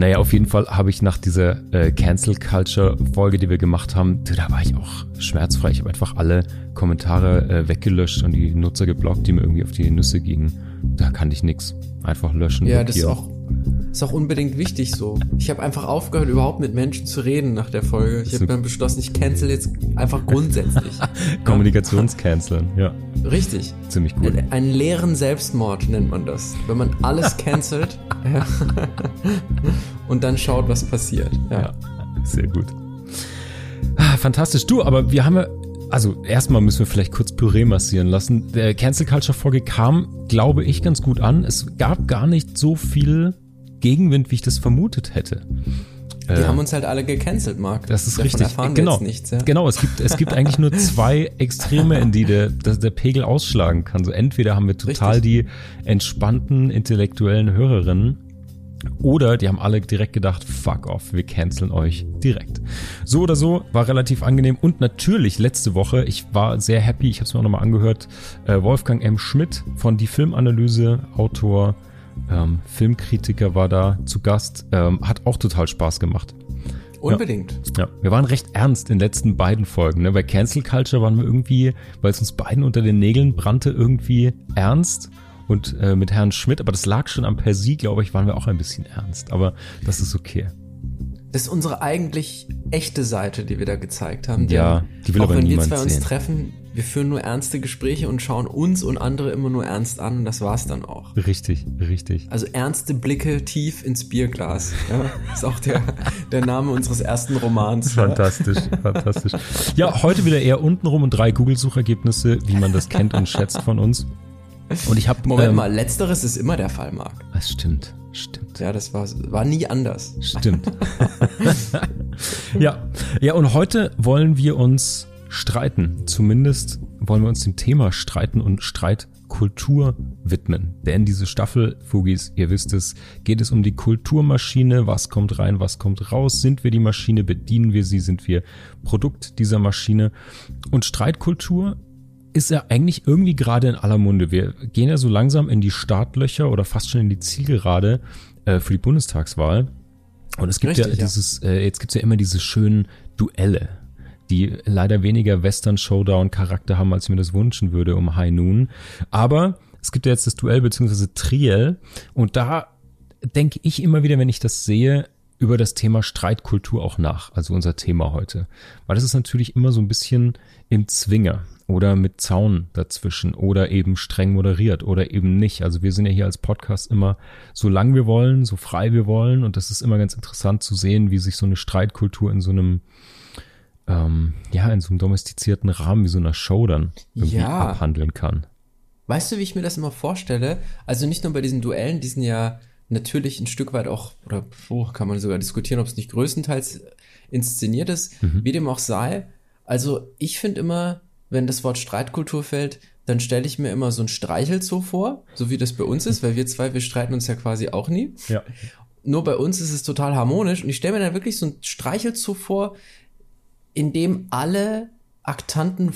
Naja, auf jeden Fall habe ich nach dieser äh, Cancel Culture Folge, die wir gemacht haben, da war ich auch schmerzfrei. Ich habe einfach alle Kommentare äh, weggelöscht und die Nutzer geblockt, die mir irgendwie auf die Nüsse gingen. Da kannte ich nix. Einfach löschen. Ja, das ist auch ist auch unbedingt wichtig so. Ich habe einfach aufgehört, überhaupt mit Menschen zu reden nach der Folge. Ich habe dann beschlossen, ich cancel jetzt einfach grundsätzlich. Kommunikationscanceln, ja. Richtig. Ziemlich gut. Einen, einen leeren Selbstmord nennt man das. Wenn man alles cancelt und dann schaut, was passiert. Ja, ja sehr gut. Ah, fantastisch. Du, aber wir haben ja also erstmal müssen wir vielleicht kurz Püree massieren lassen. Der Cancel Culture Folge kam, glaube ich, ganz gut an. Es gab gar nicht so viel Gegenwind, wie ich das vermutet hätte. Die äh, haben uns halt alle gecancelt, Marc. Das ist Davon richtig. Erfahren genau. Wir nichts, ja? Genau, es gibt, es gibt eigentlich nur zwei Extreme, in die der, der, der Pegel ausschlagen kann. So entweder haben wir total richtig. die entspannten intellektuellen Hörerinnen oder die haben alle direkt gedacht, fuck off, wir canceln euch direkt. So oder so, war relativ angenehm. Und natürlich letzte Woche, ich war sehr happy, ich habe es mir auch nochmal angehört, äh, Wolfgang M. Schmidt von Die Filmanalyse, Autor, ähm, Filmkritiker war da zu Gast, ähm, hat auch total Spaß gemacht. Unbedingt. Ja. ja, wir waren recht ernst in den letzten beiden Folgen. Ne? Bei Cancel Culture waren wir irgendwie, weil es uns beiden unter den Nägeln brannte, irgendwie ernst und äh, mit Herrn Schmidt, aber das lag schon am Persie, glaube ich, waren wir auch ein bisschen ernst. Aber das ist okay. Das ist unsere eigentlich echte Seite, die wir da gezeigt haben. Ja, die will auch aber wenn wir zwei sehen. uns treffen, wir führen nur ernste Gespräche und schauen uns und andere immer nur ernst an und das war's dann auch. Richtig, richtig. Also ernste Blicke tief ins Bierglas. Ja, ist auch der, der Name unseres ersten Romans. Fantastisch, ja. fantastisch. Ja, heute wieder eher untenrum und drei Google-Suchergebnisse, wie man das kennt und schätzt von uns. Und ich habe Moment ähm, mal, letzteres ist immer der Fall, Marc. Das stimmt, stimmt. Ja, das war war nie anders. Stimmt. ja, ja. Und heute wollen wir uns streiten. Zumindest wollen wir uns dem Thema Streiten und Streitkultur widmen. Denn diese Staffel, Fugis, ihr wisst es, geht es um die Kulturmaschine. Was kommt rein, was kommt raus? Sind wir die Maschine? Bedienen wir sie? Sind wir Produkt dieser Maschine? Und Streitkultur ist ja eigentlich irgendwie gerade in aller Munde. Wir gehen ja so langsam in die Startlöcher oder fast schon in die Zielgerade äh, für die Bundestagswahl. Und es gibt Richtig, ja dieses, äh, jetzt gibt's ja immer diese schönen Duelle, die leider weniger Western-Showdown-Charakter haben, als ich mir das wünschen würde um High Noon. Aber es gibt ja jetzt das Duell beziehungsweise Triel und da denke ich immer wieder, wenn ich das sehe, über das Thema Streitkultur auch nach, also unser Thema heute. Weil das ist natürlich immer so ein bisschen im Zwinger oder mit Zaun dazwischen oder eben streng moderiert oder eben nicht. Also wir sind ja hier als Podcast immer so lang wir wollen, so frei wir wollen und das ist immer ganz interessant zu sehen, wie sich so eine Streitkultur in so einem ähm, ja, in so einem domestizierten Rahmen wie so einer Show dann irgendwie ja. abhandeln kann. Weißt du, wie ich mir das immer vorstelle? Also nicht nur bei diesen Duellen, die sind ja natürlich ein Stück weit auch, oder oh, kann man sogar diskutieren, ob es nicht größtenteils inszeniert ist, mhm. wie dem auch sei. Also ich finde immer, wenn das Wort Streitkultur fällt, dann stelle ich mir immer so ein Streichelzoo vor, so wie das bei uns ist, weil wir zwei, wir streiten uns ja quasi auch nie. Ja. Nur bei uns ist es total harmonisch und ich stelle mir dann wirklich so ein Streichelzoo vor, in dem alle Aktanten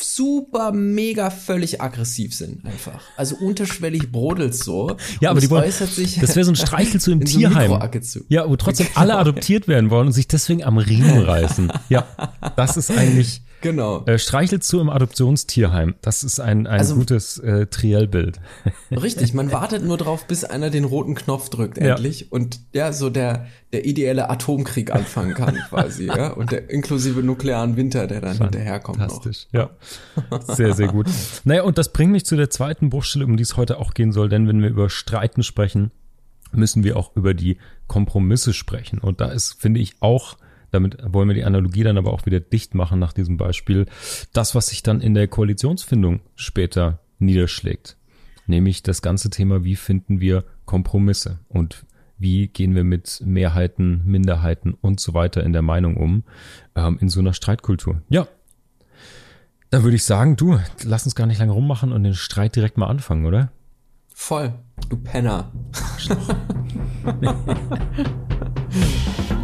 super mega völlig aggressiv sind einfach. Also unterschwellig brodelt so. Ja, aber die wollen, sich das wäre so ein Streichel zu im Tierheim. So ja, wo trotzdem alle adoptiert werden wollen und sich deswegen am Riemen reißen. Ja, das ist eigentlich Genau. Äh, streichelt zu im Adoptionstierheim. Das ist ein, ein also, gutes äh, Triellbild. Richtig, man wartet nur drauf, bis einer den roten Knopf drückt endlich ja. und ja, so der, der ideelle Atomkrieg anfangen kann quasi, ja. Und der inklusive nuklearen Winter, der dann hinterherkommt. Fantastisch, noch. ja. Sehr, sehr gut. Naja, und das bringt mich zu der zweiten Bruchstelle, um die es heute auch gehen soll, denn wenn wir über Streiten sprechen, müssen wir auch über die Kompromisse sprechen. Und da ist, finde ich, auch damit wollen wir die Analogie dann aber auch wieder dicht machen nach diesem Beispiel. Das, was sich dann in der Koalitionsfindung später niederschlägt. Nämlich das ganze Thema, wie finden wir Kompromisse und wie gehen wir mit Mehrheiten, Minderheiten und so weiter in der Meinung um, ähm, in so einer Streitkultur. Ja. Da würde ich sagen, du, lass uns gar nicht lange rummachen und den Streit direkt mal anfangen, oder? Voll, du Penner.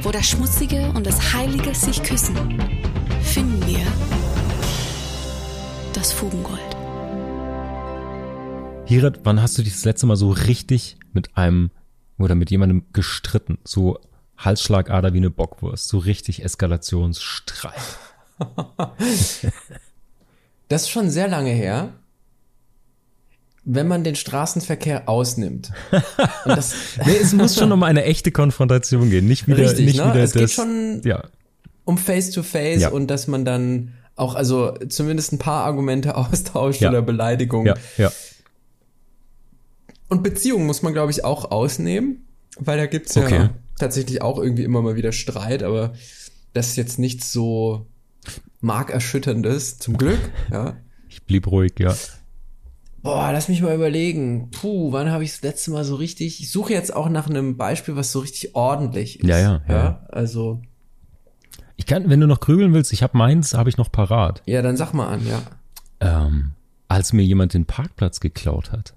Wo das Schmutzige und das Heilige sich küssen, finden wir das Fugengold. Hirat, wann hast du dich das letzte Mal so richtig mit einem oder mit jemandem gestritten? So Halsschlagader wie eine Bockwurst, so richtig Eskalationsstreit. das ist schon sehr lange her. Wenn man den Straßenverkehr ausnimmt. Nee, es muss schon um eine echte Konfrontation gehen, nicht wieder, richtig, nicht ne? wieder es das. geht schon ja. um Face to Face Ja. und dass man dann auch also zumindest ein paar Argumente austauscht Ja. oder Beleidigungen. Ja, ja. Und Beziehungen muss man, glaube ich, auch ausnehmen, weil da gibt's ja Okay. tatsächlich auch irgendwie immer mal wieder Streit, aber das ist jetzt nichts so markerschütterndes, zum Glück. Ja. Ich blieb ruhig, ja. Boah, lass mich mal überlegen. Puh, wann habe ich das letzte Mal so richtig? Ich suche jetzt auch nach einem Beispiel, was so richtig ordentlich ist. Ja, ja, ja. Also, Ich kann, wenn du noch grübeln willst, ich habe meins, habe ich noch parat. ja, dann sag mal an, ja. Ähm, als mir jemand den Parkplatz geklaut hat.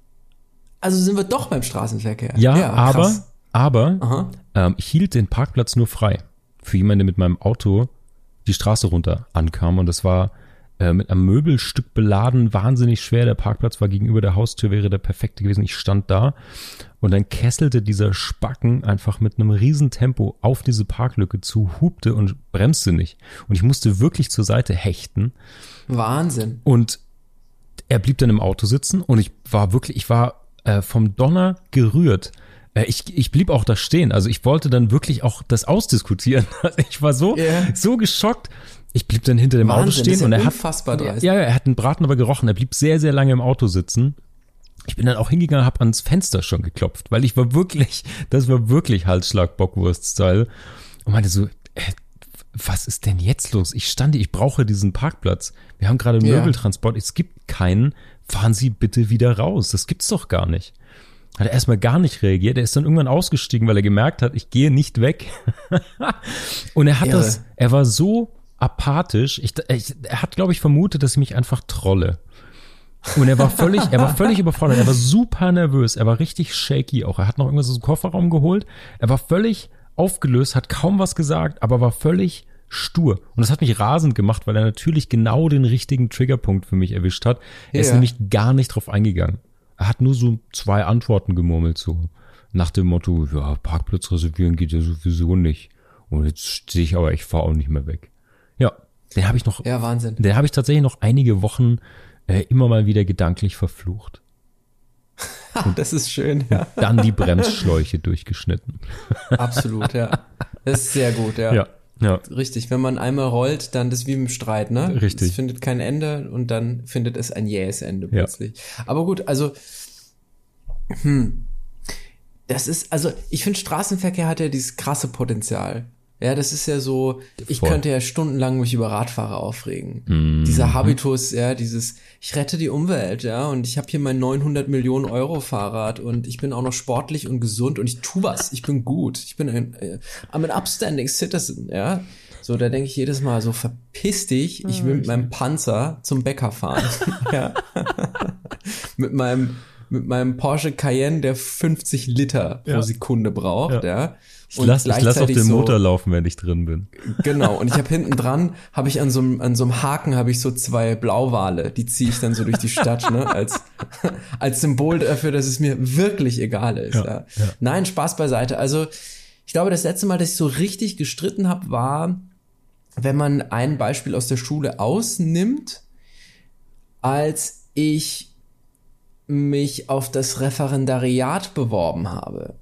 Also sind wir doch beim Straßenverkehr. Ja, aber, krass. aber Aha. ähm, ich hielt den Parkplatz nur frei für jemanden, der mit meinem Auto die Straße runter ankam und das war äh, mit einem Möbelstück beladen, wahnsinnig schwer. Der Parkplatz war gegenüber der Haustür, wäre der perfekte gewesen. Ich stand da und dann kesselte dieser Spacken einfach mit einem riesen Tempo auf diese Parklücke zu, hupte und bremste nicht. Und ich musste wirklich zur Seite hechten. Wahnsinn. Und er blieb dann im Auto sitzen und ich war wirklich, ich war äh, vom Donner gerührt. Äh, ich, ich blieb auch da stehen. Also ich wollte dann wirklich auch das ausdiskutieren. Also ich war so, Ja. so geschockt. Ich blieb dann hinter dem Auto Wahnsinn, stehen das ist und er hat, unfassbar dreist. ja, er hat den Braten aber gerochen. Er blieb sehr, sehr lange im Auto sitzen. Ich bin dann auch hingegangen, habe ans Fenster schon geklopft, weil ich war wirklich, das war wirklich Halsschlag Bockwurst-Style und meinte so, äh, was ist denn jetzt los? Ich stand, hier, ich brauche diesen Parkplatz. Wir haben gerade einen Ja. Möbeltransport, es gibt keinen. Fahren Sie bitte wieder raus. Das gibt's doch gar nicht. Hat er erstmal gar nicht reagiert. Er ist dann irgendwann ausgestiegen, weil er gemerkt hat, ich gehe nicht weg. Und er hat Irre. das, er war so apathisch. Ich, ich, er hat, glaube ich, vermutet, dass ich mich einfach trolle. Und er war völlig, er war völlig überfordert. Er war super nervös. Er war richtig shaky auch. Er hat noch irgendwas aus dem Kofferraum geholt. Er war völlig aufgelöst, hat kaum was gesagt, aber war völlig stur. Und das hat mich rasend gemacht, weil er natürlich genau den richtigen Triggerpunkt für mich erwischt hat. Er ist Ja. nämlich gar nicht drauf eingegangen. Er hat nur so zwei Antworten gemurmelt, so nach dem Motto, ja, Parkplatz reservieren geht ja sowieso nicht. Und jetzt stehe ich aber, ich fahre auch nicht mehr weg. Ja, den habe ich noch, Ja, Wahnsinn. den habe ich tatsächlich noch einige Wochen äh, immer mal wieder gedanklich verflucht. Das ist schön, ja. Dann die Bremsschläuche durchgeschnitten. Absolut, ja. Das ist sehr gut, ja. Ja, ja. Richtig, wenn man einmal rollt, dann das ist wie im Streit, ne? Richtig. Es findet kein Ende und dann findet es ein jähes Ende Ja. plötzlich. Aber gut, also, hm. Das ist, also, ich finde, Straßenverkehr hat ja dieses krasse Potenzial. Ja, das ist ja so, ich Voll. könnte ja stundenlang mich über Radfahrer aufregen. Mhm. Dieser Habitus, ja, dieses, ich rette die Umwelt, ja, und ich habe hier mein 900 Millionen Euro Fahrrad und ich bin auch noch sportlich und gesund und ich tu was, ich bin gut, ich bin ein, äh, I'm an upstanding citizen, ja. So, da denke ich jedes Mal so, verpiss dich, ich will mit meinem Panzer zum Bäcker fahren, ja. mit meinem, mit meinem Porsche Cayenne, der 50 Liter pro Ja. Sekunde braucht, ja. Ja. Ich lass, ich lass auf gleichzeitig den so- Motor laufen, wenn ich drin bin. Genau, und ich habe hinten dran, habe ich an so einem an so einem Haken habe ich so zwei Blauwale, die ziehe ich dann so durch die Stadt, ne, als als Symbol dafür, dass es mir wirklich egal ist. Ja, Ja, ja. Nein, Spaß beiseite. Also, ich glaube, das letzte Mal, dass ich so richtig gestritten habe, war, wenn man ein Beispiel aus der Schule ausnimmt, als ich mich auf das Referendariat beworben habe.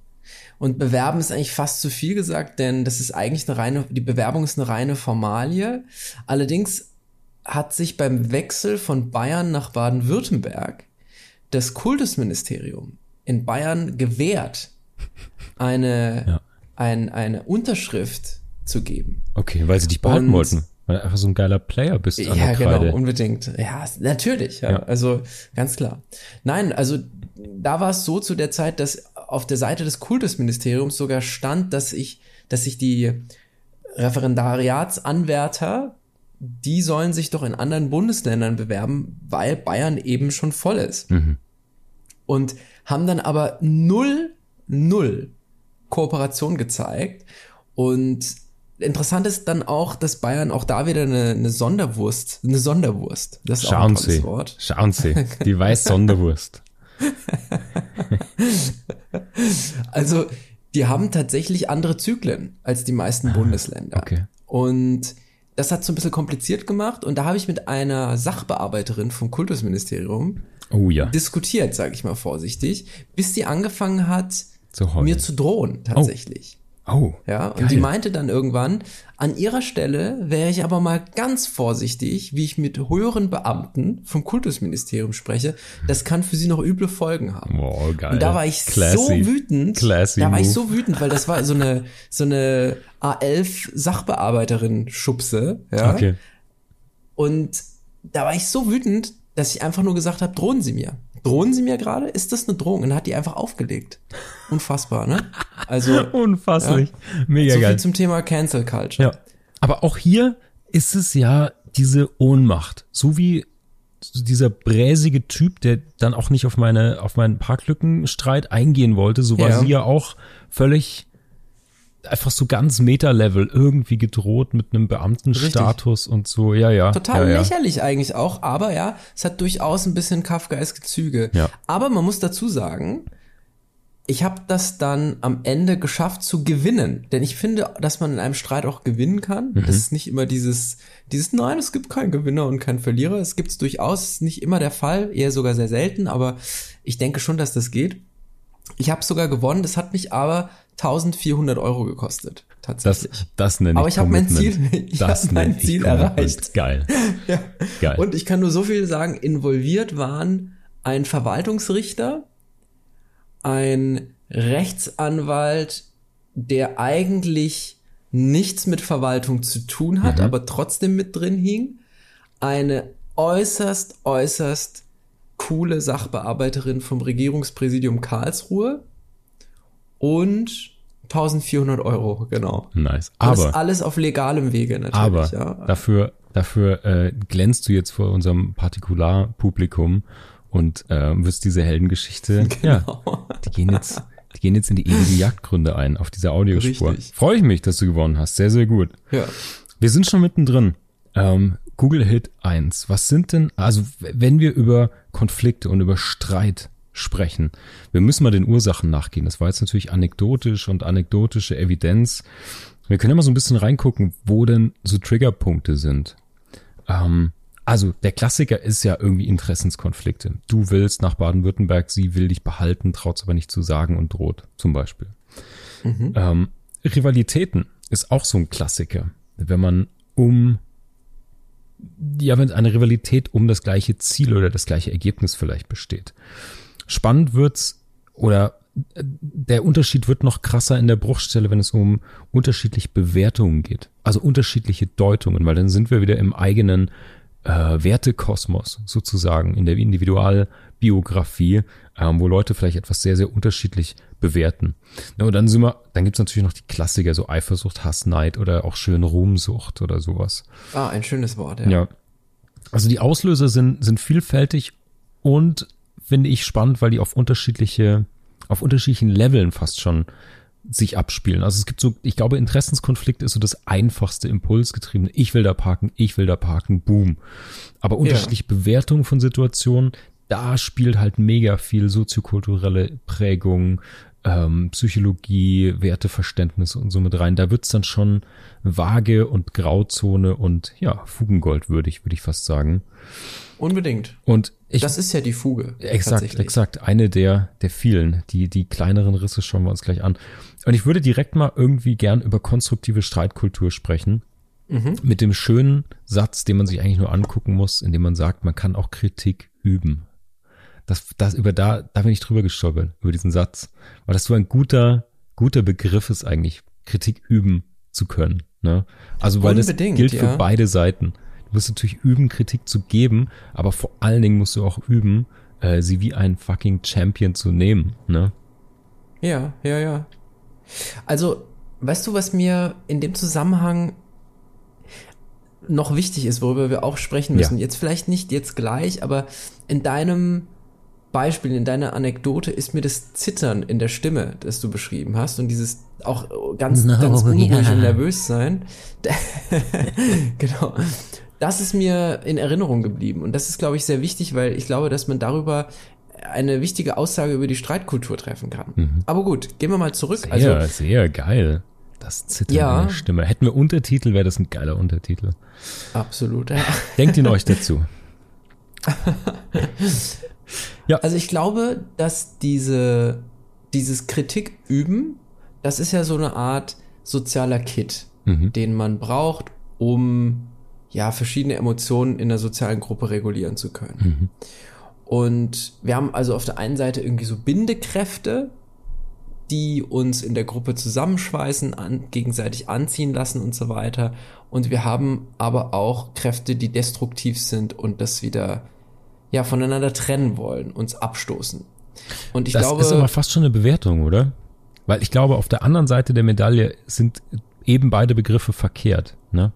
Und bewerben ist eigentlich fast zu viel gesagt, denn das ist eigentlich eine reine, die Bewerbung ist eine reine Formalie. Allerdings hat sich beim Wechsel von Bayern nach Baden-Württemberg das Kultusministerium in Bayern gewährt, eine, Ja. ein, eine Unterschrift zu geben. Okay, weil sie dich behalten Und- wollten. weil du einfach so ein geiler Player bist an ja, genau, unbedingt. Ja, natürlich, ja, ja. Also ganz klar. Nein, also da war es so zu der Zeit, dass auf der Seite des Kultusministeriums sogar stand, dass ich, dass sich die Referendariatsanwärter, die sollen sich doch in anderen Bundesländern bewerben, weil Bayern eben schon voll ist. Mhm. Und haben dann aber null, null Kooperation gezeigt. Und interessant ist dann auch, dass Bayern auch da wieder eine, eine Sonderwurst, eine Sonderwurst. Das ist Schauen auch ein Sie, Wort. Schauen Sie, die weiß Sonderwurst. also, die haben tatsächlich andere Zyklen als die meisten ah, Bundesländer. Okay. Und das hat so ein bisschen kompliziert gemacht und da habe ich mit einer Sachbearbeiterin vom Kultusministerium oh, ja. diskutiert, sage ich mal vorsichtig, bis sie angefangen hat, zu mir zu drohen tatsächlich. Oh. Oh. Ja, und geil. die meinte dann irgendwann, an ihrer Stelle wäre ich aber mal ganz vorsichtig, wie ich mit höheren Beamten vom Kultusministerium spreche. Das kann für sie noch üble Folgen haben. Oh, geil. Und da war ich Classy. so wütend. Classy da war move. ich so wütend, weil das war so eine, so eine A11 Sachbearbeiterin Schubse, ja. Okay. Und da war ich so wütend, dass ich einfach nur gesagt habe, drohen Sie mir. Drohen Sie mir gerade? Ist das eine Drohung? Und dann hat die einfach aufgelegt. Unfassbar, ne? Also. Unfasslich. Ja. Mega so geil. viel zum Thema Cancel Culture. Ja. Aber auch hier ist es ja diese Ohnmacht. So wie dieser bräsige Typ, der dann auch nicht auf meine, auf meinen Parklückenstreit eingehen wollte, so war ja. sie ja auch völlig einfach so ganz Meta-Level irgendwie gedroht mit einem Beamtenstatus und so, ja, ja. Total ja, ja. lächerlich eigentlich auch, aber ja, es hat durchaus ein bisschen kafkaeske Züge. Ja. Aber man muss dazu sagen, ich habe das dann am Ende geschafft zu gewinnen, denn ich finde, dass man in einem Streit auch gewinnen kann. Mhm. Das ist nicht immer dieses, dieses Nein, es gibt keinen Gewinner und keinen Verlierer. Es gibt es durchaus nicht immer der Fall, eher sogar sehr selten, aber ich denke schon, dass das geht. Ich habe sogar gewonnen, das hat mich aber 1400 Euro gekostet. Tatsächlich. Das, das nenne ich Aber ich habe mein Ziel, ich das hab mein Ziel erreicht. Geil. ja. Geil. Und ich kann nur so viel sagen, involviert waren ein Verwaltungsrichter, ein Rechtsanwalt, der eigentlich nichts mit Verwaltung zu tun hat, mhm. aber trotzdem mit drin hing, eine äußerst, äußerst coole Sachbearbeiterin vom Regierungspräsidium Karlsruhe und 1400 Euro, genau. Nice. Aber das alles auf legalem Wege natürlich. Aber ja. dafür, dafür äh, glänzt du jetzt vor unserem Partikularpublikum und äh, wirst diese Heldengeschichte. Genau. Ja, die gehen jetzt, die gehen jetzt in die ewigen Jagdgründe ein auf dieser Audiospur. Richtig. Freue ich mich, dass du gewonnen hast. Sehr, sehr gut. Ja. Wir sind schon mittendrin. Ähm, Google Hit 1. Was sind denn, also wenn wir über Konflikte und über Streit sprechen, wir müssen mal den Ursachen nachgehen. Das war jetzt natürlich anekdotisch und anekdotische Evidenz. Wir können ja mal so ein bisschen reingucken, wo denn so Triggerpunkte sind. Ähm, also der Klassiker ist ja irgendwie Interessenskonflikte. Du willst nach Baden-Württemberg, sie will dich behalten, traut aber nicht zu sagen und droht, zum Beispiel. Mhm. Ähm, Rivalitäten ist auch so ein Klassiker. Wenn man um ja, wenn eine Rivalität um das gleiche Ziel oder das gleiche Ergebnis vielleicht besteht. Spannend wird's oder äh, der Unterschied wird noch krasser in der Bruchstelle, wenn es um unterschiedliche Bewertungen geht. Also unterschiedliche Deutungen, weil dann sind wir wieder im eigenen äh, Wertekosmos sozusagen, in der Individualbiografie, ähm, wo Leute vielleicht etwas sehr, sehr unterschiedlich bewerten. Ja, und dann sind wir, dann gibt's natürlich noch die Klassiker, so Eifersucht, Hass, Neid oder auch schön Ruhmsucht oder sowas. Ah, ein schönes Wort, ja. ja. Also die Auslöser sind, sind vielfältig und finde ich spannend, weil die auf unterschiedliche, auf unterschiedlichen Leveln fast schon sich abspielen. Also es gibt so, ich glaube, Interessenskonflikt ist so das einfachste Impulsgetriebene. Ich will da parken, ich will da parken, boom. Aber unterschiedliche ja. Bewertungen von Situationen, da spielt halt mega viel soziokulturelle Prägung, ähm, Psychologie, Werteverständnis und so mit rein. Da wird's dann schon vage und Grauzone und ja, Fugengold würdig, würde ich fast sagen. Unbedingt. Und ich, das ist ja die Fuge. Exakt, exakt. Eine der, der vielen. Die, die kleineren Risse schauen wir uns gleich an. Und ich würde direkt mal irgendwie gern über konstruktive Streitkultur sprechen. Mhm. Mit dem schönen Satz, den man sich eigentlich nur angucken muss, indem man sagt, man kann auch Kritik üben. Das, das über da, da bin ich drüber gestolpert, über diesen Satz. Weil das so ein guter, guter Begriff ist eigentlich, Kritik üben zu können. Ne? Also weil Unbedingt, das gilt ja. für beide Seiten. Du musst natürlich üben, Kritik zu geben, aber vor allen Dingen musst du auch üben, äh, sie wie ein fucking Champion zu nehmen. Ne? Ja, ja, ja. Also, weißt du, was mir in dem Zusammenhang noch wichtig ist, worüber wir auch sprechen müssen? Ja. Jetzt vielleicht nicht jetzt gleich, aber in deinem Beispiel, in deiner Anekdote ist mir das Zittern in der Stimme, das du beschrieben hast und dieses auch ganz, no, ganz unruhig yeah. und nervös sein. genau. Das ist mir in Erinnerung geblieben und das ist, glaube ich, sehr wichtig, weil ich glaube, dass man darüber eine wichtige Aussage über die Streitkultur treffen kann. Mhm. Aber gut, gehen wir mal zurück. Sehr, also, sehr geil. Das Zittern ja. der Stimme. Hätten wir Untertitel, wäre das ein geiler Untertitel. Absolut. Ja. Denkt ihn euch dazu. ja. Also ich glaube, dass diese, dieses Kritik üben, das ist ja so eine Art sozialer Kit, mhm. den man braucht, um ja verschiedene Emotionen in der sozialen Gruppe regulieren zu können. Mhm. Und wir haben also auf der einen Seite irgendwie so Bindekräfte, die uns in der Gruppe zusammenschweißen, an, gegenseitig anziehen lassen und so weiter. Und wir haben aber auch Kräfte, die destruktiv sind und das wieder ja voneinander trennen wollen, uns abstoßen. Und ich das glaube, ist aber fast schon eine Bewertung, oder? Weil ich glaube, auf der anderen Seite der Medaille sind eben beide Begriffe verkehrt, ne?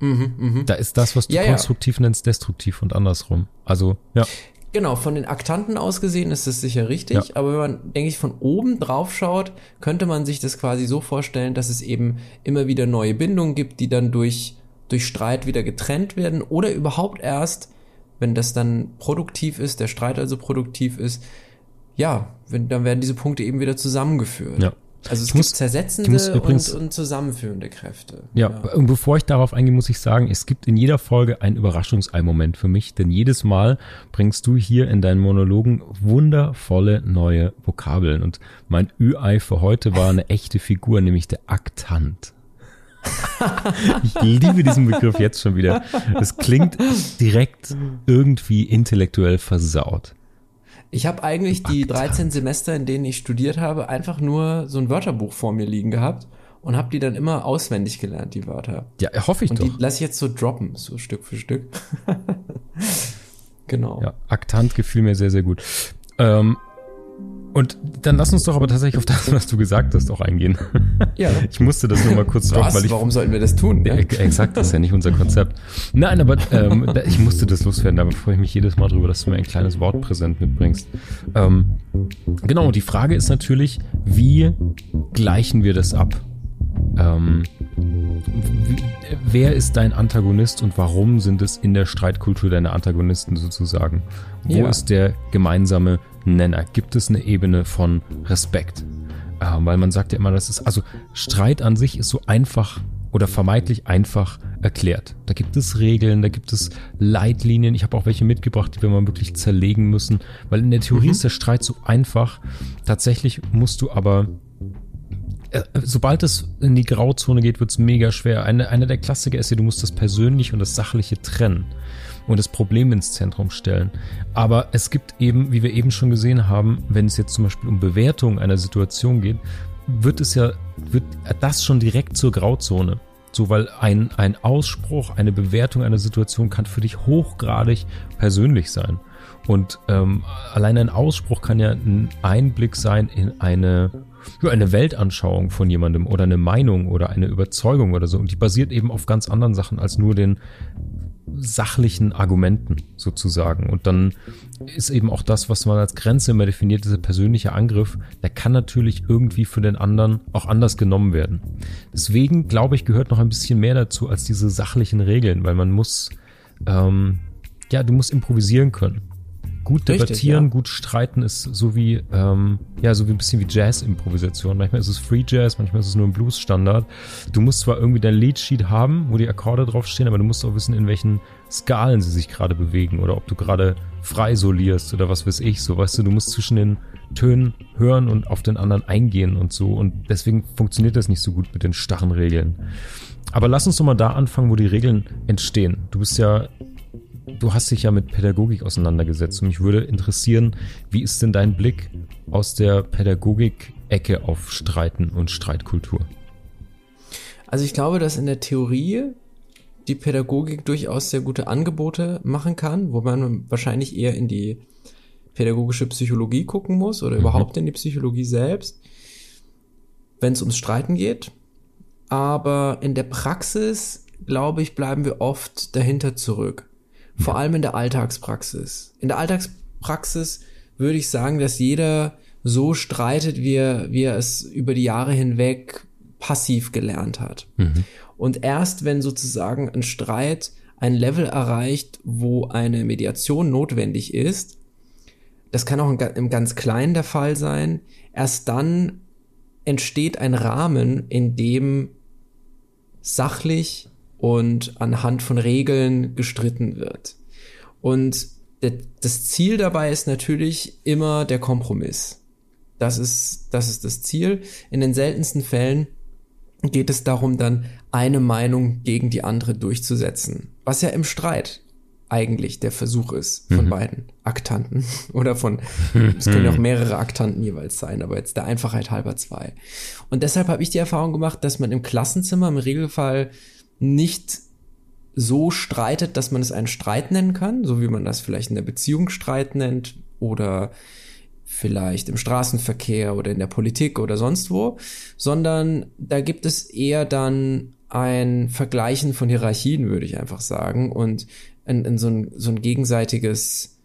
Mhm, mh. Da ist das, was du ja, konstruktiv ja. nennst, destruktiv und andersrum. Also, ja. Genau, von den Aktanten aus gesehen ist das sicher richtig, ja. aber wenn man, denke ich, von oben drauf schaut, könnte man sich das quasi so vorstellen, dass es eben immer wieder neue Bindungen gibt, die dann durch, durch Streit wieder getrennt werden oder überhaupt erst, wenn das dann produktiv ist, der Streit also produktiv ist, ja, wenn, dann werden diese Punkte eben wieder zusammengeführt. Ja. Also es ich gibt muss, zersetzende übrigens, und, und, zusammenführende Kräfte. Ja, ja, und bevor ich darauf eingehe, muss ich sagen, es gibt in jeder Folge einen Überraschungsei-Moment für mich, denn jedes Mal bringst du hier in deinen Monologen wundervolle neue Vokabeln. Und mein Ü-Ei für heute war eine echte Figur, nämlich der Aktant. ich liebe diesen Begriff jetzt schon wieder. Es klingt direkt irgendwie intellektuell versaut. Ich habe eigentlich die 13 Semester, in denen ich studiert habe, einfach nur so ein Wörterbuch vor mir liegen gehabt und habe die dann immer auswendig gelernt, die Wörter. Ja, hoffe ich und doch. Und die lasse ich jetzt so droppen, so Stück für Stück. genau. Ja, Aktant gefiel mir sehr, sehr gut. Ähm, und dann lass uns doch aber tatsächlich auf das, was du gesagt hast, auch eingehen. Ja. Ich musste das nur mal kurz droppen, weil ich. Warum sollten wir das tun? Ne? Exakt, das ist ja nicht unser Konzept. Nein, aber ähm, ich musste das loswerden, da freue ich mich jedes Mal drüber, dass du mir ein kleines Wortpräsent mitbringst. Ähm, genau, die Frage ist natürlich, wie gleichen wir das ab? Ähm, wer ist dein Antagonist und warum sind es in der Streitkultur deine Antagonisten sozusagen? Wo ja. ist der gemeinsame Nenner? Gibt es eine Ebene von Respekt? Äh, weil man sagt ja immer, das ist, also Streit an sich ist so einfach oder vermeintlich einfach erklärt. Da gibt es Regeln, da gibt es Leitlinien. Ich habe auch welche mitgebracht, die wir mal wirklich zerlegen müssen, weil in der Theorie mhm. ist der Streit so einfach. Tatsächlich musst du aber äh, sobald es in die Grauzone geht, wird es mega schwer. Eine, einer der Klassiker ist ja, du musst das Persönliche und das Sachliche trennen und das Problem ins Zentrum stellen. Aber es gibt eben, wie wir eben schon gesehen haben, wenn es jetzt zum Beispiel um Bewertung einer Situation geht, wird es ja, wird das schon direkt zur Grauzone. So, weil ein, ein Ausspruch, eine Bewertung einer Situation kann für dich hochgradig persönlich sein. Und ähm, allein ein Ausspruch kann ja ein Einblick sein in eine, eine Weltanschauung von jemandem oder eine Meinung oder eine Überzeugung oder so. Und die basiert eben auf ganz anderen Sachen als nur den sachlichen Argumenten sozusagen. Und dann ist eben auch das, was man als Grenze immer definiert, dieser persönliche Angriff, der kann natürlich irgendwie für den anderen auch anders genommen werden. Deswegen glaube ich, gehört noch ein bisschen mehr dazu als diese sachlichen Regeln, weil man muss, ähm, ja, du musst improvisieren können. Gut debattieren, Richtig, ja. gut streiten ist so wie, ähm, ja, so wie ein bisschen wie Jazz-Improvisation. Manchmal ist es Free Jazz, manchmal ist es nur ein Blues-Standard. Du musst zwar irgendwie dein Leadsheet haben, wo die Akkorde draufstehen, aber du musst auch wissen, in welchen Skalen sie sich gerade bewegen oder ob du gerade frei solierst oder was weiß ich. So, weißt du, du musst zwischen den Tönen hören und auf den anderen eingehen und so. Und deswegen funktioniert das nicht so gut mit den starren Regeln. Aber lass uns doch mal da anfangen, wo die Regeln entstehen. Du bist ja du hast dich ja mit Pädagogik auseinandergesetzt und mich würde interessieren, wie ist denn dein Blick aus der Pädagogik-Ecke auf Streiten und Streitkultur? Also ich glaube, dass in der Theorie die Pädagogik durchaus sehr gute Angebote machen kann, wo man wahrscheinlich eher in die pädagogische Psychologie gucken muss oder mhm. überhaupt in die Psychologie selbst, wenn es ums Streiten geht. Aber in der Praxis, glaube ich, bleiben wir oft dahinter zurück. Vor allem in der Alltagspraxis. In der Alltagspraxis würde ich sagen, dass jeder so streitet, wie er, wie er es über die Jahre hinweg passiv gelernt hat. Mhm. Und erst wenn sozusagen ein Streit ein Level erreicht, wo eine Mediation notwendig ist, das kann auch im ganz Kleinen der Fall sein, erst dann entsteht ein Rahmen, in dem sachlich und anhand von Regeln gestritten wird. Und das Ziel dabei ist natürlich immer der Kompromiss. Das ist, das ist das Ziel. In den seltensten Fällen geht es darum, dann eine Meinung gegen die andere durchzusetzen. Was ja im Streit eigentlich der Versuch ist von mhm. beiden Aktanten oder von, es können ja auch mehrere Aktanten jeweils sein, aber jetzt der Einfachheit halber zwei. Und deshalb habe ich die Erfahrung gemacht, dass man im Klassenzimmer im Regelfall nicht so streitet, dass man es einen Streit nennen kann, so wie man das vielleicht in der Beziehung Streit nennt oder vielleicht im Straßenverkehr oder in der Politik oder sonst wo, sondern da gibt es eher dann ein Vergleichen von Hierarchien, würde ich einfach sagen, und in, in so, ein, so ein gegenseitiges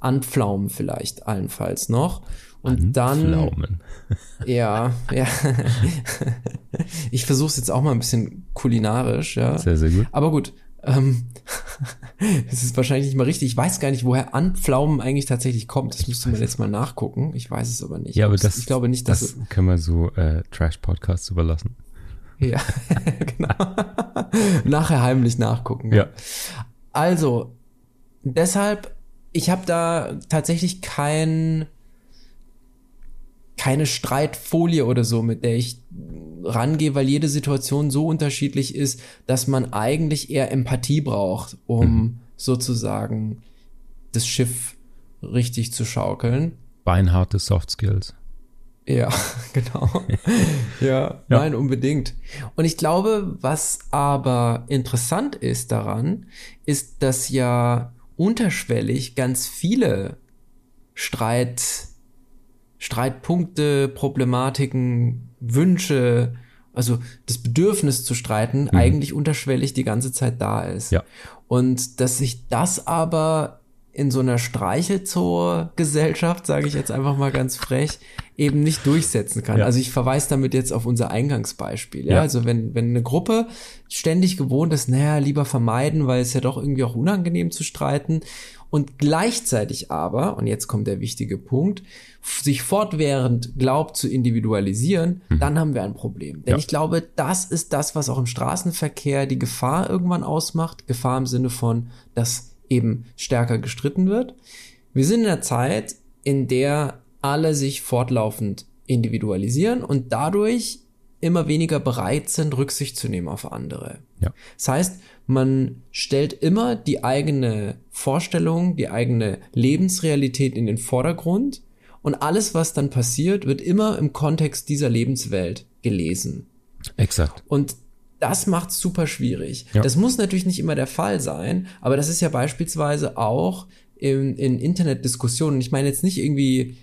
Anpflaumen vielleicht allenfalls noch. Und dann. Ja, ja. ich versuche es jetzt auch mal ein bisschen kulinarisch, ja. Sehr, sehr gut. Aber gut, ähm, das ist wahrscheinlich nicht mal richtig. Ich weiß gar nicht, woher Anpflaumen eigentlich tatsächlich kommt. Das müsste man jetzt mal nachgucken. Ich weiß es aber nicht. Ja, aber das, ich glaube nicht, dass das können wir so äh, Trash-Podcasts überlassen. Ja, genau. Nachher heimlich nachgucken. Ja. Also, deshalb, ich habe da tatsächlich kein keine Streitfolie oder so, mit der ich rangehe, weil jede Situation so unterschiedlich ist, dass man eigentlich eher Empathie braucht, um mhm. sozusagen das Schiff richtig zu schaukeln. Beinharte Soft Skills. Ja, genau. ja, ja, nein, unbedingt. Und ich glaube, was aber interessant ist daran, ist, dass ja unterschwellig ganz viele Streit, Streitpunkte, Problematiken, Wünsche, also das Bedürfnis zu streiten, mhm. eigentlich unterschwellig die ganze Zeit da ist. Ja. Und dass sich das aber in so einer Streichelzoo-Gesellschaft, sage ich jetzt einfach mal ganz frech, eben nicht durchsetzen kann. Ja. Also ich verweise damit jetzt auf unser Eingangsbeispiel. Ja? ja? Also wenn, wenn eine Gruppe ständig gewohnt ist, naja, lieber vermeiden, weil es ja doch irgendwie auch unangenehm zu streiten und gleichzeitig aber, und jetzt kommt der wichtige Punkt, sich fortwährend glaubt zu individualisieren, mhm. dann haben wir ein Problem. Denn ja. ich glaube, das ist das, was auch im Straßenverkehr die Gefahr irgendwann ausmacht. Gefahr im Sinne von, dass eben stärker gestritten wird. Wir sind in einer Zeit, in der alle sich fortlaufend individualisieren und dadurch immer weniger bereit sind, Rücksicht zu nehmen auf andere. Ja. Das heißt, man stellt immer die eigene Vorstellung, die eigene Lebensrealität in den Vordergrund und alles, was dann passiert, wird immer im Kontext dieser Lebenswelt gelesen. Exakt. Und das macht super schwierig. Ja. Das muss natürlich nicht immer der Fall sein, aber das ist ja beispielsweise auch in, in Internetdiskussionen. Ich meine jetzt nicht irgendwie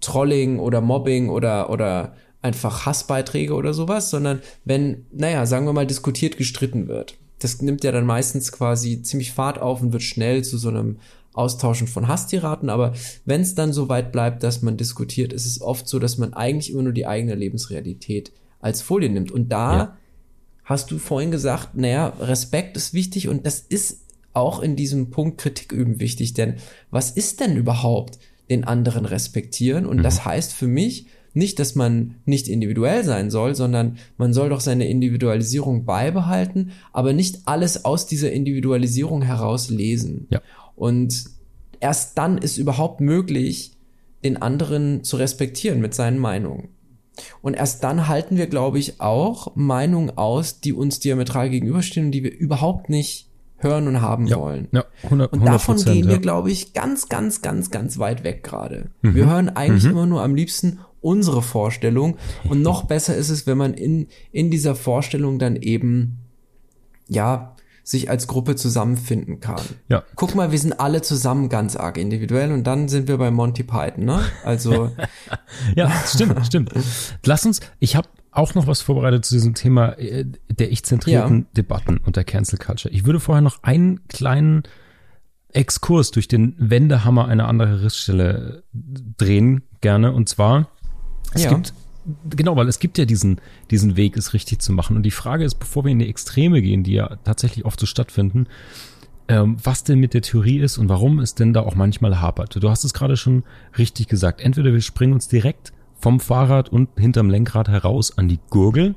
Trolling oder Mobbing oder, oder einfach Hassbeiträge oder sowas, sondern wenn, naja, sagen wir mal, diskutiert gestritten wird. Das nimmt ja dann meistens quasi ziemlich Fahrt auf und wird schnell zu so einem Austauschen von Hasstiraten, aber wenn es dann so weit bleibt, dass man diskutiert, ist es oft so, dass man eigentlich immer nur die eigene Lebensrealität als Folie nimmt. Und da ja hast du vorhin gesagt, naja, Respekt ist wichtig und das ist auch in diesem Punkt Kritik üben wichtig, denn was ist denn überhaupt den anderen respektieren? Und mhm. das heißt für mich nicht, dass man nicht individuell sein soll, sondern man soll doch seine Individualisierung beibehalten, aber nicht alles aus dieser Individualisierung heraus lesen. Ja. Und erst dann ist überhaupt möglich, den anderen zu respektieren mit seinen Meinungen. Und erst dann halten wir, glaube ich, auch Meinungen aus, die uns diametral gegenüberstehen und die wir überhaupt nicht hören und haben ja, wollen. Ja, 100, und davon gehen wir, glaube ich, ganz, ganz, ganz, ganz weit weg gerade. Mhm. Wir hören eigentlich mhm. immer nur am liebsten unsere Vorstellung. Und noch besser ist es, wenn man in, in dieser Vorstellung dann eben, ja, sich als Gruppe zusammenfinden kann. Ja. Guck mal, wir sind alle zusammen ganz arg individuell und dann sind wir bei Monty Python, ne? Also. ja, stimmt, stimmt. Lass uns, ich habe auch noch was vorbereitet zu diesem Thema äh, der ich-zentrierten ja. Debatten und der Cancel Culture. Ich würde vorher noch einen kleinen Exkurs durch den Wendehammer einer anderen Rissstelle drehen, gerne. Und zwar, es ja. gibt, genau, weil es gibt ja diesen, diesen Weg, es richtig zu machen. Und die Frage ist, bevor wir in die Extreme gehen, die ja tatsächlich oft so stattfinden, ähm, was denn mit der Theorie ist und warum es denn da auch manchmal hapert. Du hast es gerade schon richtig gesagt. Entweder wir springen uns direkt vom Fahrrad und hinterm Lenkrad heraus an die Gurgel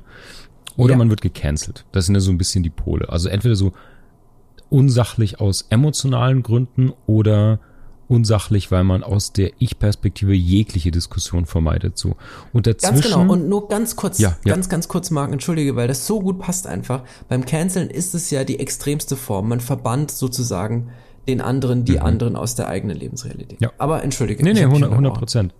oder ja. man wird gecancelt. Das sind ja so ein bisschen die Pole. Also entweder so unsachlich aus emotionalen Gründen oder unsachlich, weil man aus der Ich-Perspektive jegliche Diskussion vermeidet. So. Und dazwischen, ganz genau. Und nur ganz kurz, ja, ganz, ja. ganz kurz, Marc, entschuldige, weil das so gut passt einfach. Beim Canceln ist es ja die extremste Form. Man verbannt sozusagen den anderen, die mhm. anderen aus der eigenen Lebensrealität. Ja. Aber entschuldige. Nee, nee, 100 Prozent.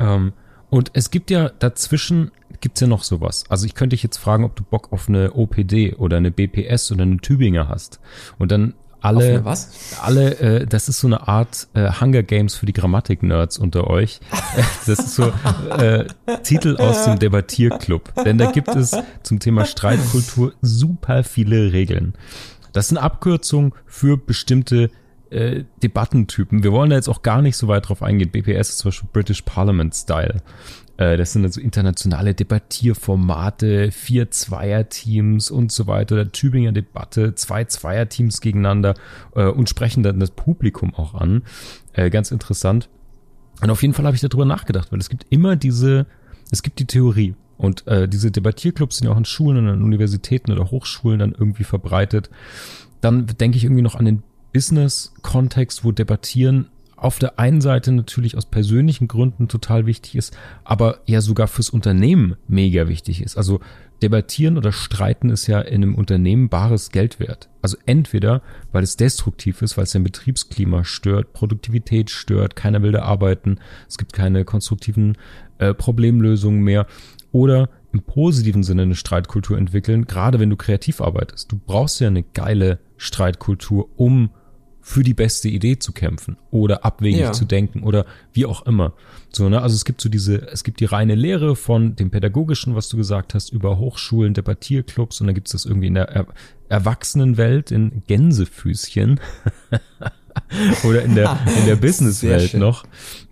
Ähm, und es gibt ja dazwischen gibt's ja noch sowas. Also ich könnte dich jetzt fragen, ob du Bock auf eine OPD oder eine BPS oder eine Tübinger hast. Und dann alle, was? alle, äh, das ist so eine Art äh, Hunger Games für die Grammatik-Nerds unter euch. das ist so äh, Titel aus dem Debattierclub. Denn da gibt es zum Thema Streitkultur super viele Regeln. Das sind Abkürzungen für bestimmte äh, Debattentypen. Wir wollen da jetzt auch gar nicht so weit drauf eingehen. BPS ist zum Beispiel British Parliament Style. Äh, das sind also internationale Debattierformate, vier Zweierteams und so weiter, der Tübinger Debatte, zwei Zweierteams gegeneinander äh, und sprechen dann das Publikum auch an. Äh, ganz interessant. Und auf jeden Fall habe ich darüber nachgedacht, weil es gibt immer diese, es gibt die Theorie. Und äh, diese Debattierclubs sind ja auch in Schulen und an Universitäten oder Hochschulen dann irgendwie verbreitet. Dann denke ich irgendwie noch an den Business-Kontext, wo Debattieren auf der einen Seite natürlich aus persönlichen Gründen total wichtig ist, aber ja sogar fürs Unternehmen mega wichtig ist. Also debattieren oder streiten ist ja in einem Unternehmen bares Geld wert. Also entweder, weil es destruktiv ist, weil es dein Betriebsklima stört, Produktivität stört, keiner will da arbeiten, es gibt keine konstruktiven äh, Problemlösungen mehr, oder im positiven Sinne eine Streitkultur entwickeln, gerade wenn du kreativ arbeitest. Du brauchst ja eine geile Streitkultur, um für die beste Idee zu kämpfen oder abwegig ja. zu denken oder wie auch immer. So, ne? Also es gibt so diese, es gibt die reine Lehre von dem Pädagogischen, was du gesagt hast, über Hochschulen, Debattierclubs und dann gibt es das irgendwie in der er Erwachsenenwelt in Gänsefüßchen. oder in der, in der Businesswelt noch.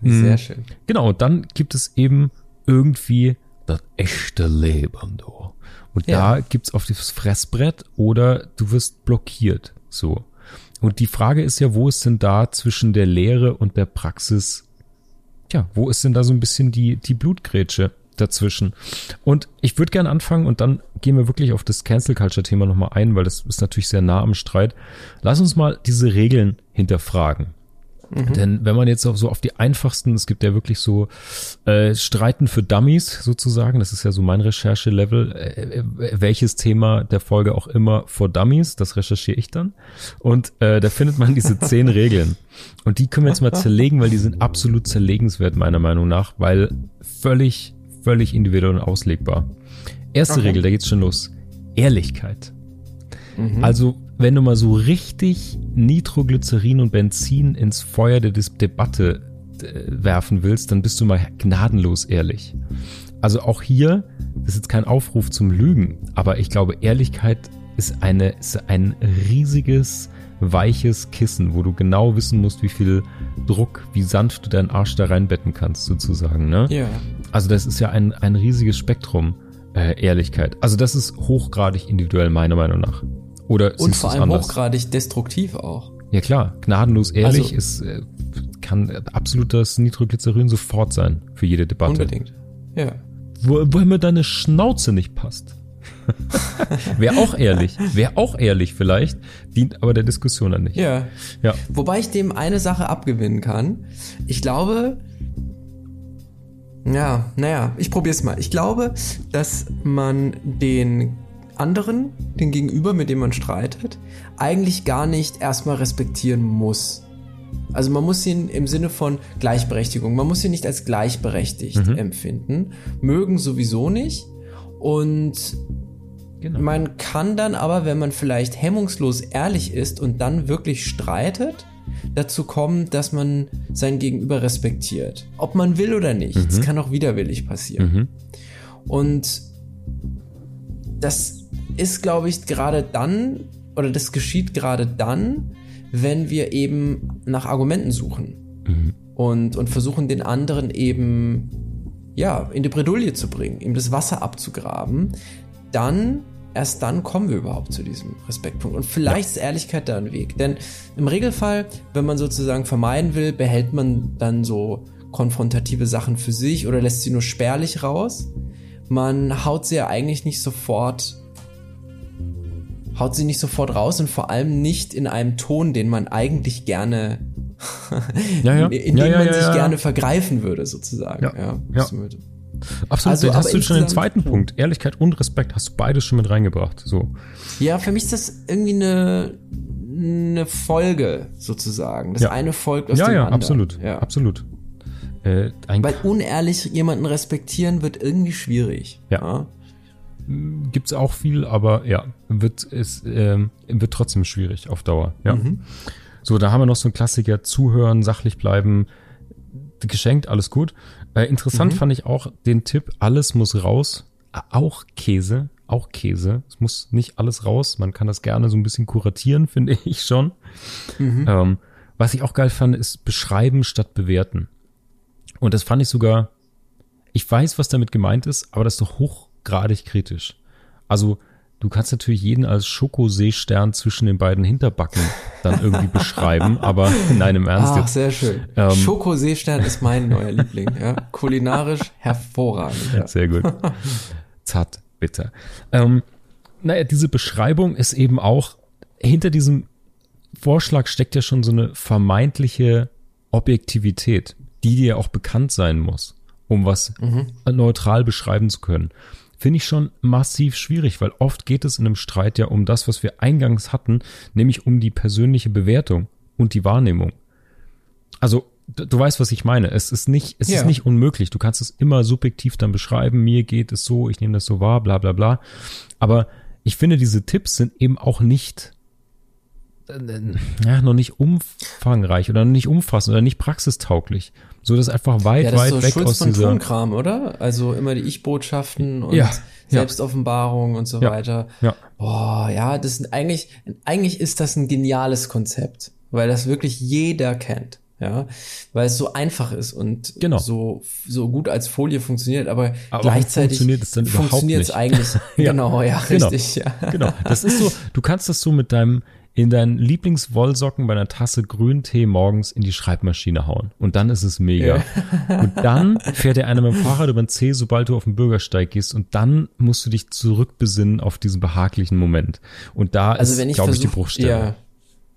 Sehr hm. schön. Genau, und dann gibt es eben irgendwie das echte Leben, du. Und ja. da gibt's auf das Fressbrett oder du wirst blockiert. So. Und die Frage ist ja, wo ist denn da zwischen der Lehre und der Praxis, ja, wo ist denn da so ein bisschen die, die Blutgrätsche dazwischen? Und ich würde gerne anfangen und dann gehen wir wirklich auf das Cancel Culture Thema nochmal ein, weil das ist natürlich sehr nah am Streit. Lass uns mal diese Regeln hinterfragen. Mhm. Denn wenn man jetzt auch so auf die einfachsten, es gibt ja wirklich so äh, Streiten für Dummies sozusagen, das ist ja so mein Recherchelevel, äh, äh, welches Thema der Folge auch immer vor Dummies, das recherchiere ich dann. Und äh, da findet man diese zehn Regeln. Und die können wir jetzt mal zerlegen, weil die sind absolut zerlegenswert meiner Meinung nach, weil völlig, völlig individuell und auslegbar. Erste okay. Regel, da geht's schon los. Ehrlichkeit. Mhm. Also wenn du mal so richtig Nitroglycerin und Benzin ins Feuer der Debatte äh, werfen willst, dann bist du mal gnadenlos ehrlich. Also auch hier, das ist jetzt kein Aufruf zum Lügen, aber ich glaube, Ehrlichkeit ist eine, ist ein riesiges, weiches Kissen, wo du genau wissen musst, wie viel Druck, wie sanft du deinen Arsch da reinbetten kannst, sozusagen, ne? Ja. Also das ist ja ein, ein riesiges Spektrum, äh, Ehrlichkeit. Also das ist hochgradig individuell, meiner Meinung nach. Oder und vor allem anders? hochgradig destruktiv auch. Ja klar, gnadenlos ehrlich also, ist äh, kann absolut das Nitroglycerin sofort sein für jede Debatte. Unbedingt. Ja. Wo, wo mir deine Schnauze nicht passt. Wäre auch ehrlich. Wäre auch ehrlich vielleicht, dient aber der Diskussion dann nicht. Ja. ja. Wobei ich dem eine Sache abgewinnen kann. Ich glaube, ja, naja, ich probier's mal. Ich glaube, dass man den anderen, den Gegenüber, mit dem man streitet, eigentlich gar nicht erstmal respektieren muss. Also man muss ihn im Sinne von Gleichberechtigung, man muss ihn nicht als gleichberechtigt mhm. empfinden. Mögen sowieso nicht. Und genau. man kann dann aber, wenn man vielleicht hemmungslos ehrlich ist und dann wirklich streitet, dazu kommen, dass man sein Gegenüber respektiert. Ob man will oder nicht. Es mhm. kann auch widerwillig passieren. Mhm. Und das ist, glaube ich, gerade dann, oder das geschieht gerade dann, wenn wir eben nach Argumenten suchen mhm. und, und versuchen, den anderen eben ja, in die Bredouille zu bringen, ihm das Wasser abzugraben, dann erst dann kommen wir überhaupt zu diesem Respektpunkt. Und vielleicht ja. ist Ehrlichkeit da ein Weg. Denn im Regelfall, wenn man sozusagen vermeiden will, behält man dann so konfrontative Sachen für sich oder lässt sie nur spärlich raus. Man haut sie ja eigentlich nicht sofort haut sie nicht sofort raus und vor allem nicht in einem Ton, den man eigentlich gerne ja, ja. in, dem ja, man sich gerne vergreifen würde, sozusagen. Ja, ja. Absolut, also, hast du schon den zweiten Punkt. Ehrlichkeit und Respekt hast du beides schon mit reingebracht. So. Ja, für mich ist das irgendwie eine, eine Folge, sozusagen. Das eine folgt aus ja, dem ja, anderen. Absolut, ja, absolut. Äh, Weil unehrlich jemanden respektieren wird irgendwie schwierig. Ja gibt es auch viel, aber ja, wird es ähm, wird trotzdem schwierig auf Dauer. Ja. Mhm. So, da haben wir noch so ein Klassiker: Zuhören, sachlich bleiben, geschenkt, alles gut. Äh, interessant mhm. fand ich auch den Tipp: Alles muss raus, auch Käse, auch Käse. Es muss nicht alles raus. Man kann das gerne so ein bisschen kuratieren, finde ich schon. Mhm. Ähm, was ich auch geil fand, ist beschreiben statt bewerten. Und das fand ich sogar. Ich weiß, was damit gemeint ist, aber das ist doch hoch hochgradig kritisch. Also du kannst natürlich jeden als Schokoseestern zwischen den beiden Hinterbacken dann irgendwie beschreiben, aber nein, im Ernst Ach, jetzt. sehr schön. Ähm, Schokoseestern ist mein neuer Liebling. Ja. Kulinarisch hervorragend. Ja. Sehr gut. Zart, bitter. Ähm, naja, diese Beschreibung ist eben auch, hinter diesem Vorschlag steckt ja schon so eine vermeintliche Objektivität, die dir auch bekannt sein muss, um was mhm. neutral beschreiben zu können finde ich schon massiv schwierig, weil oft geht es in einem Streit ja um das, was wir eingangs hatten, nämlich um die persönliche Bewertung und die Wahrnehmung. Also du weißt, was ich meine. Es ist nicht, es ja. ist nicht unmöglich. Du kannst es immer subjektiv dann beschreiben. Mir geht es so, ich nehme das so wahr, bla bla bla. Aber ich finde, diese Tipps sind eben auch nicht ja, noch nicht umfangreich oder nicht umfassend oder nicht praxistauglich. So das ist einfach weit, ja, das weit ist so weg Schulz aus von dieser Tonkram, oder? Also immer die Ich-Botschaften und ja, Selbstoffenbarung ja. und so weiter. Ja. Boah, ja, das ist eigentlich, eigentlich ist das ein geniales Konzept, weil das wirklich jeder kennt. Ja, weil es so einfach ist und genau. so, so gut als Folie funktioniert, aber, aber gleichzeitig funktioniert es dann überhaupt nicht. eigentlich. ja. Genau, ja, genau. richtig. Genau. Ja. genau. Das ist so, du kannst das so mit deinem, in deinen Lieblingswollsocken bei einer Tasse Grüntee morgens in die Schreibmaschine hauen. Und dann ist es mega. Ja. Und dann fährt dir einer mit dem Fahrrad über den C, sobald du auf den Bürgersteig gehst. Und dann musst du dich zurückbesinnen auf diesen behaglichen Moment. Und da also ist, glaube ich, die Bruchstelle. Ja,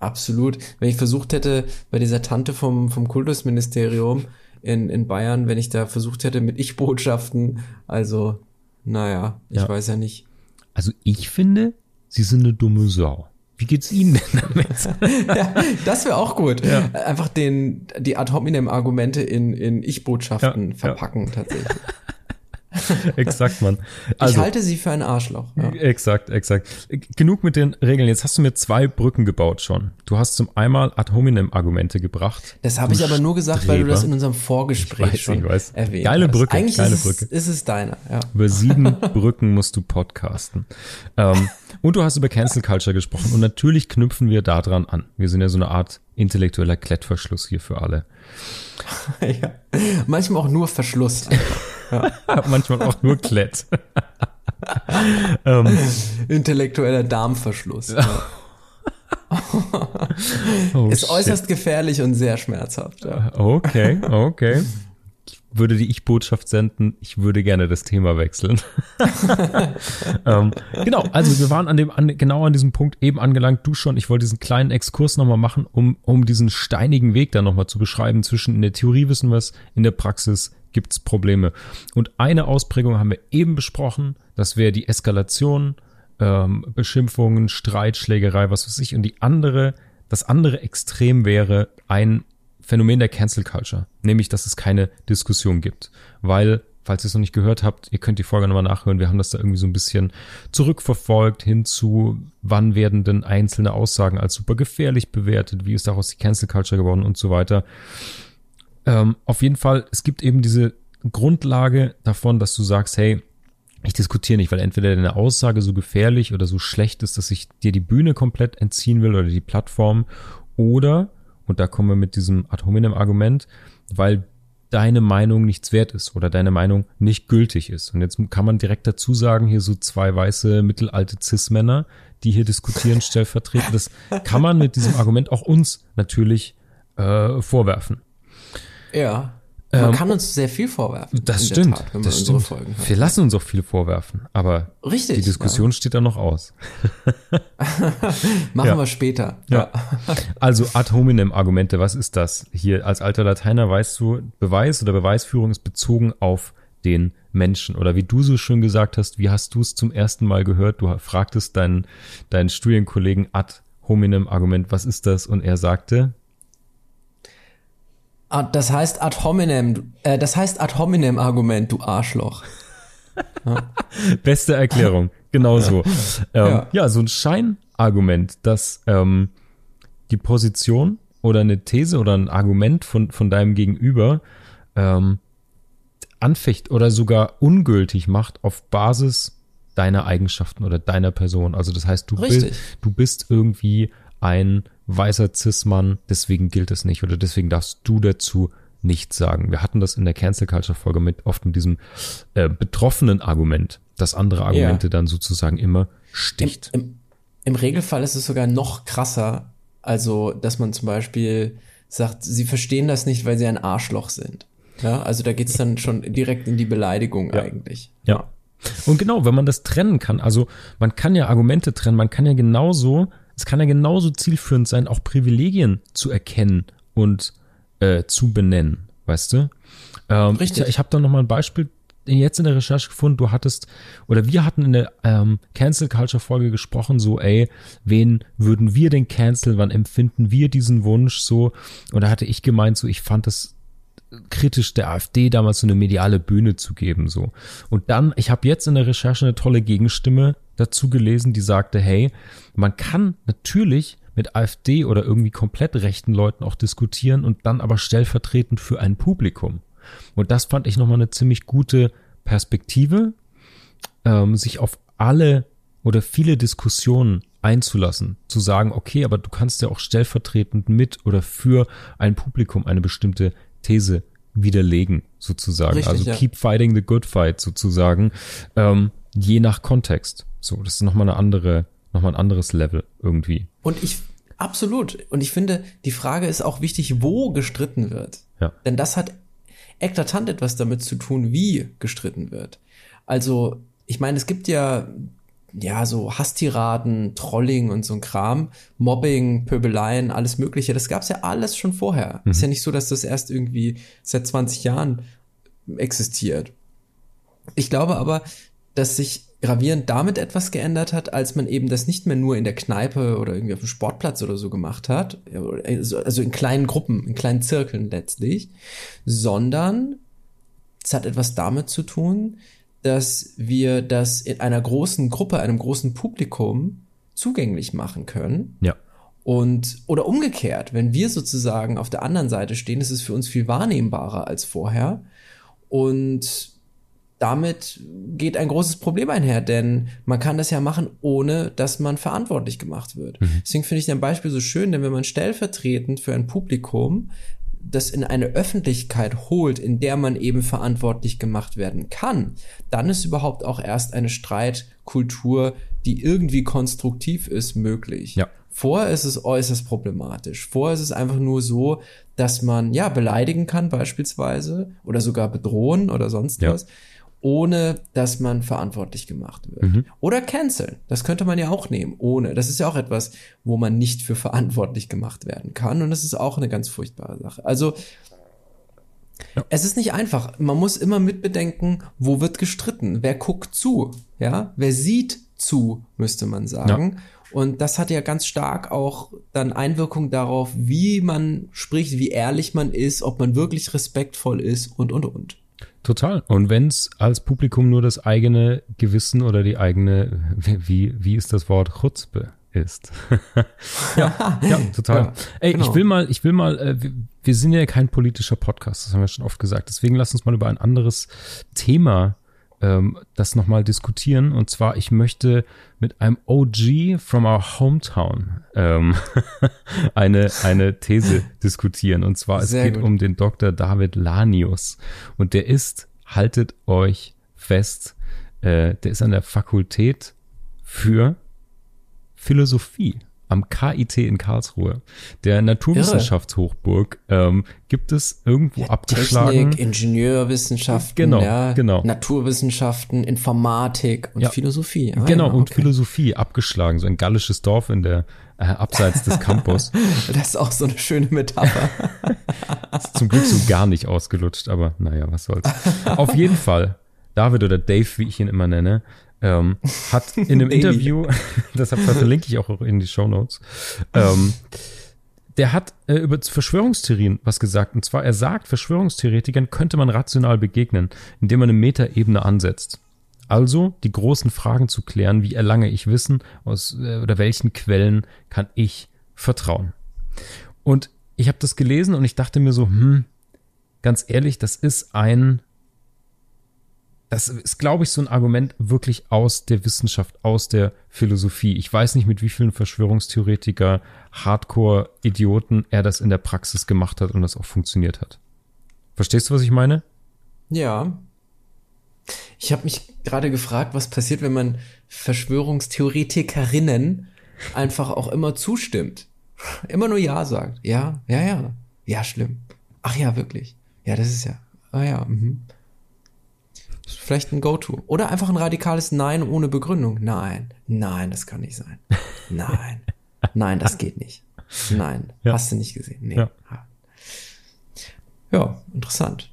absolut. Wenn ich versucht hätte, bei dieser Tante vom, vom Kultusministerium in, in Bayern, wenn ich da versucht hätte mit Ich-Botschaften, also, naja, ich ja. weiß ja nicht. Also ich finde, sie sind eine dumme Sau. Wie geht's Ihnen denn damit? ja, das wäre auch gut. Ja. Einfach den, die ad hominem Argumente in, in Ich-Botschaften ja, verpacken, tatsächlich. exakt, Mann. Also, ich halte sie für ein Arschloch. Ja. Exakt, exakt. Genug mit den Regeln. Jetzt hast du mir zwei Brücken gebaut schon. Du hast zum einmal ad hominem Argumente gebracht. Das habe ich aber nur gesagt, Streber. weil du das in unserem Vorgespräch weiß, schon weiß. erwähnt Geile Brücke, Eigentlich geile ist Brücke. Es, ist es deiner, ja. Über sieben Brücken musst du podcasten. Ähm, und du hast über Cancel Culture gesprochen. Und natürlich knüpfen wir daran an. Wir sind ja so eine Art intellektueller Klettverschluss hier für alle. ja. Manchmal auch nur Verschluss. ja. Manchmal auch nur Klett. ähm. Intellektueller Darmverschluss. Ja. oh, ist shit. äußerst gefährlich und sehr schmerzhaft. Ja. Okay, okay würde die Ich-Botschaft senden, ich würde gerne das Thema wechseln. ähm, genau, also wir waren an dem, an, genau an diesem Punkt eben angelangt, du schon, ich wollte diesen kleinen Exkurs nochmal machen, um, um diesen steinigen Weg dann nochmal zu beschreiben. Zwischen in der Theorie wissen wir es, in der Praxis gibt's Probleme. Und eine Ausprägung haben wir eben besprochen, das wäre die Eskalation, ähm, Beschimpfungen, Streit, Schlägerei, was weiß ich. Und die andere, das andere Extrem wäre ein Phänomen der Cancel Culture, nämlich dass es keine Diskussion gibt, weil falls ihr es noch nicht gehört habt, ihr könnt die Folge nochmal nachhören. Wir haben das da irgendwie so ein bisschen zurückverfolgt hin zu, wann werden denn einzelne Aussagen als super gefährlich bewertet, wie ist daraus die Cancel Culture geworden und so weiter. Ähm, auf jeden Fall, es gibt eben diese Grundlage davon, dass du sagst, hey, ich diskutiere nicht, weil entweder deine Aussage so gefährlich oder so schlecht ist, dass ich dir die Bühne komplett entziehen will oder die Plattform oder, und da kommen wir mit diesem Ad hominem Argument, weil deine Meinung nichts wert ist oder deine Meinung nicht gültig ist. Und jetzt kann man direkt dazu sagen, hier so zwei weiße, mittelalte Cis-Männer, die hier diskutieren, stellvertretend. Das kann man mit diesem Argument auch uns natürlich äh, vorwerfen. Ja. Man ähm, kann uns sehr viel vorwerfen. Das stimmt. Tat, das stimmt. Wir lassen uns auch viel vorwerfen, aber Richtig, die Diskussion ja. steht da noch aus. Machen ja. wir später. Ja. Also ad hominem Argumente, was ist das? Hier als alter Lateiner weißt du, Beweis oder Beweisführung ist bezogen auf den Menschen. Oder wie du so schön gesagt hast, wie hast du es zum ersten Mal gehört? Du fragtest deinen, deinen Studienkollegen ad hominem Argument, was ist das? Und er sagte, das heißt ad hominem, äh, das heißt ad hominem Argument, du Arschloch. Ja. Beste Erklärung, genau so. Ähm, ja. ja. so ein Scheinargument, dass ähm, die Position oder eine These oder ein Argument von, von deinem Gegenüber ähm, anfecht oder sogar ungültig macht auf Basis deiner Eigenschaften oder deiner Person. Also das heißt, du, bist, du bist irgendwie ein weißer Cis-Mann, deswegen gilt es nicht oder deswegen darfst du dazu nichts sagen. Wir hatten das in der Cancel Culture Folge mit oft mit diesem äh, betroffenen Argument, dass andere Argumente ja. dann sozusagen immer sticht. Im, im, Im Regelfall ist es sogar noch krasser, also dass man zum Beispiel sagt, sie verstehen das nicht, weil sie ein Arschloch sind. Ja, also da geht's dann schon direkt in die Beleidigung ja. eigentlich. Ja. Und genau, wenn man das trennen kann, also man kann ja Argumente trennen, man kann ja genauso es kann ja genauso zielführend sein, auch Privilegien zu erkennen und äh, zu benennen, weißt du? Ähm, Richtig. Ich, ich habe da noch mal ein Beispiel jetzt in der Recherche gefunden. Du hattest oder wir hatten in der ähm, Cancel Culture Folge gesprochen, so ey, wen würden wir denn cancel? Wann empfinden wir diesen Wunsch so? Und da hatte ich gemeint, so ich fand das kritisch der AfD damals so eine mediale Bühne zu geben so. Und dann, ich habe jetzt in der Recherche eine tolle Gegenstimme dazu gelesen, die sagte, hey, man kann natürlich mit AfD oder irgendwie komplett rechten Leuten auch diskutieren und dann aber stellvertretend für ein Publikum. Und das fand ich nochmal eine ziemlich gute Perspektive, ähm, sich auf alle oder viele Diskussionen einzulassen, zu sagen, okay, aber du kannst ja auch stellvertretend mit oder für ein Publikum eine bestimmte These widerlegen, sozusagen. Richtig, also ja. keep fighting the good fight, sozusagen, ähm, je nach Kontext. So, das ist nochmal eine andere, nochmal ein anderes Level irgendwie. Und ich, absolut. Und ich finde, die Frage ist auch wichtig, wo gestritten wird. Ja. Denn das hat eklatant etwas damit zu tun, wie gestritten wird. Also, ich meine, es gibt ja, ja, so Hasstiraden, Trolling und so ein Kram, Mobbing, Pöbeleien, alles Mögliche. Das gab's ja alles schon vorher. Mhm. Ist ja nicht so, dass das erst irgendwie seit 20 Jahren existiert. Ich glaube aber, dass sich gravierend damit etwas geändert hat, als man eben das nicht mehr nur in der Kneipe oder irgendwie auf dem Sportplatz oder so gemacht hat, also in kleinen Gruppen, in kleinen Zirkeln letztlich, sondern es hat etwas damit zu tun, dass wir das in einer großen Gruppe, einem großen Publikum zugänglich machen können. Ja. Und, oder umgekehrt, wenn wir sozusagen auf der anderen Seite stehen, ist es für uns viel wahrnehmbarer als vorher. Und damit geht ein großes Problem einher, denn man kann das ja machen, ohne dass man verantwortlich gemacht wird. Mhm. Deswegen finde ich dein Beispiel so schön, denn wenn man stellvertretend für ein Publikum das in eine Öffentlichkeit holt, in der man eben verantwortlich gemacht werden kann, dann ist überhaupt auch erst eine Streitkultur, die irgendwie konstruktiv ist, möglich. Ja. Vorher ist es äußerst problematisch. Vorher ist es einfach nur so, dass man ja beleidigen kann beispielsweise oder sogar bedrohen oder sonst ja. was ohne dass man verantwortlich gemacht wird. Mhm. Oder canceln. Das könnte man ja auch nehmen, ohne. Das ist ja auch etwas, wo man nicht für verantwortlich gemacht werden kann. Und das ist auch eine ganz furchtbare Sache. Also, ja. es ist nicht einfach. Man muss immer mitbedenken, wo wird gestritten? Wer guckt zu? Ja, wer sieht zu, müsste man sagen. Ja. Und das hat ja ganz stark auch dann Einwirkung darauf, wie man spricht, wie ehrlich man ist, ob man wirklich respektvoll ist und, und, und. Total. Und wenn es als Publikum nur das eigene Gewissen oder die eigene, wie, wie ist das Wort, Chutzpe ist. ja, ja, total. Ja, Ey, genau. ich will mal, ich will mal, äh, wir, wir sind ja kein politischer Podcast, das haben wir schon oft gesagt. Deswegen lass uns mal über ein anderes Thema ähm, das nochmal diskutieren. Und zwar, ich möchte mit einem OG from our hometown ähm, eine, eine These diskutieren. Und zwar, es Sehr geht gut. um den Dr. David Lanius. Und der ist, haltet euch fest, äh, der ist an der Fakultät für Philosophie am KIT in Karlsruhe, der Naturwissenschaftshochburg, ähm, gibt es irgendwo ja, abgeschlagen. Technik, Ingenieurwissenschaften, genau, ja, genau. Naturwissenschaften, Informatik und ja. Philosophie. Ah, genau, ja, und Philosophie abgeschlagen, so ein gallisches Dorf in der äh, abseits des Campus. das ist auch so eine schöne Metapher. ist zum Glück so gar nicht ausgelutscht, aber naja, was soll's. Auf jeden Fall, David oder Dave, wie ich ihn immer nenne, ähm, hat in einem Interview, deshalb verlinke ich auch in die Show Notes, ähm, der hat äh, über Verschwörungstheorien was gesagt. Und zwar, er sagt, Verschwörungstheoretikern könnte man rational begegnen, indem man eine Metaebene ansetzt. Also die großen Fragen zu klären, wie erlange ich Wissen, aus äh, oder welchen Quellen kann ich vertrauen. Und ich habe das gelesen und ich dachte mir so, hm, ganz ehrlich, das ist ein das ist, glaube ich, so ein Argument wirklich aus der Wissenschaft, aus der Philosophie. Ich weiß nicht, mit wie vielen Verschwörungstheoretiker, Hardcore-Idioten er das in der Praxis gemacht hat und das auch funktioniert hat. Verstehst du, was ich meine? Ja. Ich habe mich gerade gefragt, was passiert, wenn man Verschwörungstheoretikerinnen einfach auch immer zustimmt. Immer nur Ja sagt. Ja, ja, ja. Ja, schlimm. Ach ja, wirklich. Ja, das ist ja. Ah ja, mhm. Vielleicht ein Go-To. Oder einfach ein radikales Nein ohne Begründung. Nein, nein, das kann nicht sein. Nein, nein, das geht nicht. Nein, ja. hast du nicht gesehen. Nee. Ja. ja, interessant.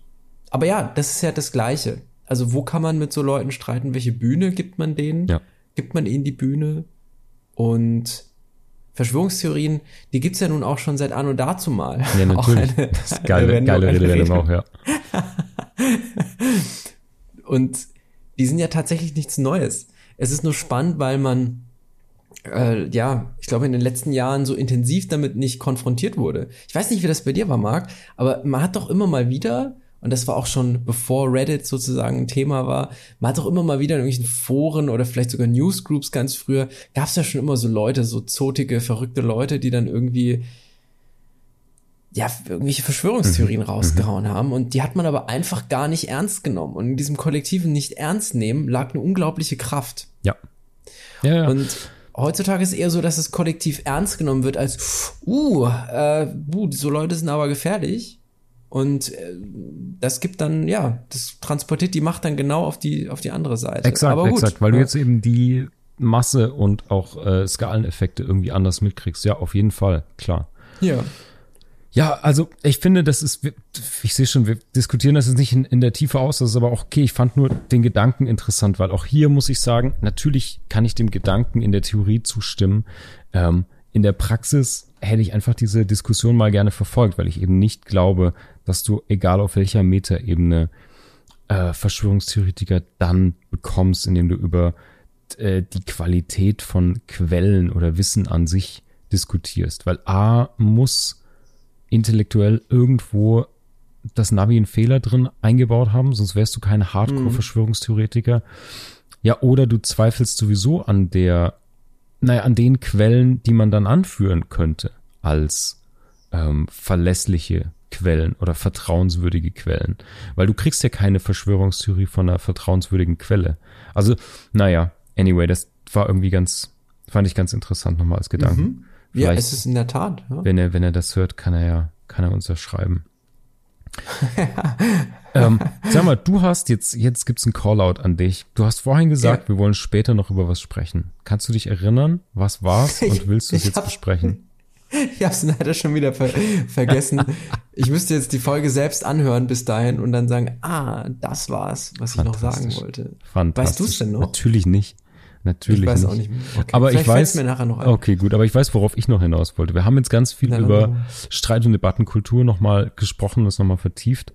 Aber ja, das ist ja das Gleiche. Also wo kann man mit so Leuten streiten? Welche Bühne gibt man denen? Ja. Gibt man ihnen die Bühne? Und Verschwörungstheorien, die gibt's ja nun auch schon seit Anno dazu mal. Ja, natürlich. Eine, das ist geile, geile Redewendung auch, ja. Und die sind ja tatsächlich nichts Neues. Es ist nur spannend, weil man äh, ja, ich glaube, in den letzten Jahren so intensiv damit nicht konfrontiert wurde. Ich weiß nicht, wie das bei dir war, Marc, aber man hat doch immer mal wieder, und das war auch schon bevor Reddit sozusagen ein Thema war, man hat doch immer mal wieder in irgendwelchen Foren oder vielleicht sogar Newsgroups ganz früher, gab es ja schon immer so Leute, so zotige, verrückte Leute, die dann irgendwie ja, irgendwelche Verschwörungstheorien mhm. rausgehauen mhm. haben und die hat man aber einfach gar nicht ernst genommen. Und in diesem kollektiven Nicht-Ernst-Nehmen lag eine unglaubliche Kraft. Ja. ja, ja. Und heutzutage ist eher so, dass es kollektiv ernst genommen wird als, uh, äh, uh so Leute sind aber gefährlich. Und äh, das gibt dann, ja, das transportiert die Macht dann genau auf die, auf die andere Seite. Exakt, aber gut, exakt, weil ja. du jetzt eben die Masse und auch äh, Skaleneffekte irgendwie anders mitkriegst. Ja, auf jeden Fall, klar. Ja. Ja, also ich finde, das ist, ich sehe schon, wir diskutieren das jetzt nicht in, in, der Tiefe aus, das ist aber auch okay. Ich fand nur den Gedanken interessant, weil auch hier muss ich sagen, natürlich kann ich dem Gedanken in der Theorie zustimmen. Ähm, in der Praxis hätte ich einfach diese Diskussion mal gerne verfolgt, weil ich eben nicht glaube, dass du, egal auf welcher Metaebene, äh, Verschwörungstheoretiker dann bekommst, indem du über äh, die Qualität von Quellen oder Wissen an sich diskutierst. Weil A muss intellektuell irgendwo das Navi einen Fehler drin eingebaut haben, sonst wärst du kein Hardcore-Verschwörungstheoretiker. Ja, oder du zweifelst sowieso an der, naja, an den Quellen, die man dann anführen könnte als ähm, verlässliche Quellen oder vertrauenswürdige Quellen. Weil du kriegst ja keine Verschwörungstheorie von einer vertrauenswürdigen Quelle. Also, naja, anyway, das war irgendwie ganz, fand ich ganz interessant nochmal als Gedanken. Mhm. Vielleicht, ja, es ist in der Tat. Ja. Wenn er, wenn er das hört, kann er ja, kann er uns das schreiben. ähm, sag mal, du hast jetzt, jetzt gibt's ein Callout an dich. Du hast vorhin gesagt, ja. wir wollen später noch über was sprechen. Kannst du dich erinnern? Was war's und willst du es jetzt hab, besprechen? Ich hab's leider schon wieder ver vergessen. ich müsste jetzt die Folge selbst anhören bis dahin und dann sagen, ah, das war's, was ich noch sagen wollte. Fantastisch. Weißt du es denn noch? Natürlich nicht. Natürlich ich weiß nicht. auch nicht mehr. Okay. Aber Vielleicht ich weiß, mir nachher noch ein. okay, gut, aber ich weiß, worauf ich noch hinaus wollte. Wir haben jetzt ganz viel dann über mal. Streit- und Debattenkultur nochmal gesprochen, das nochmal vertieft.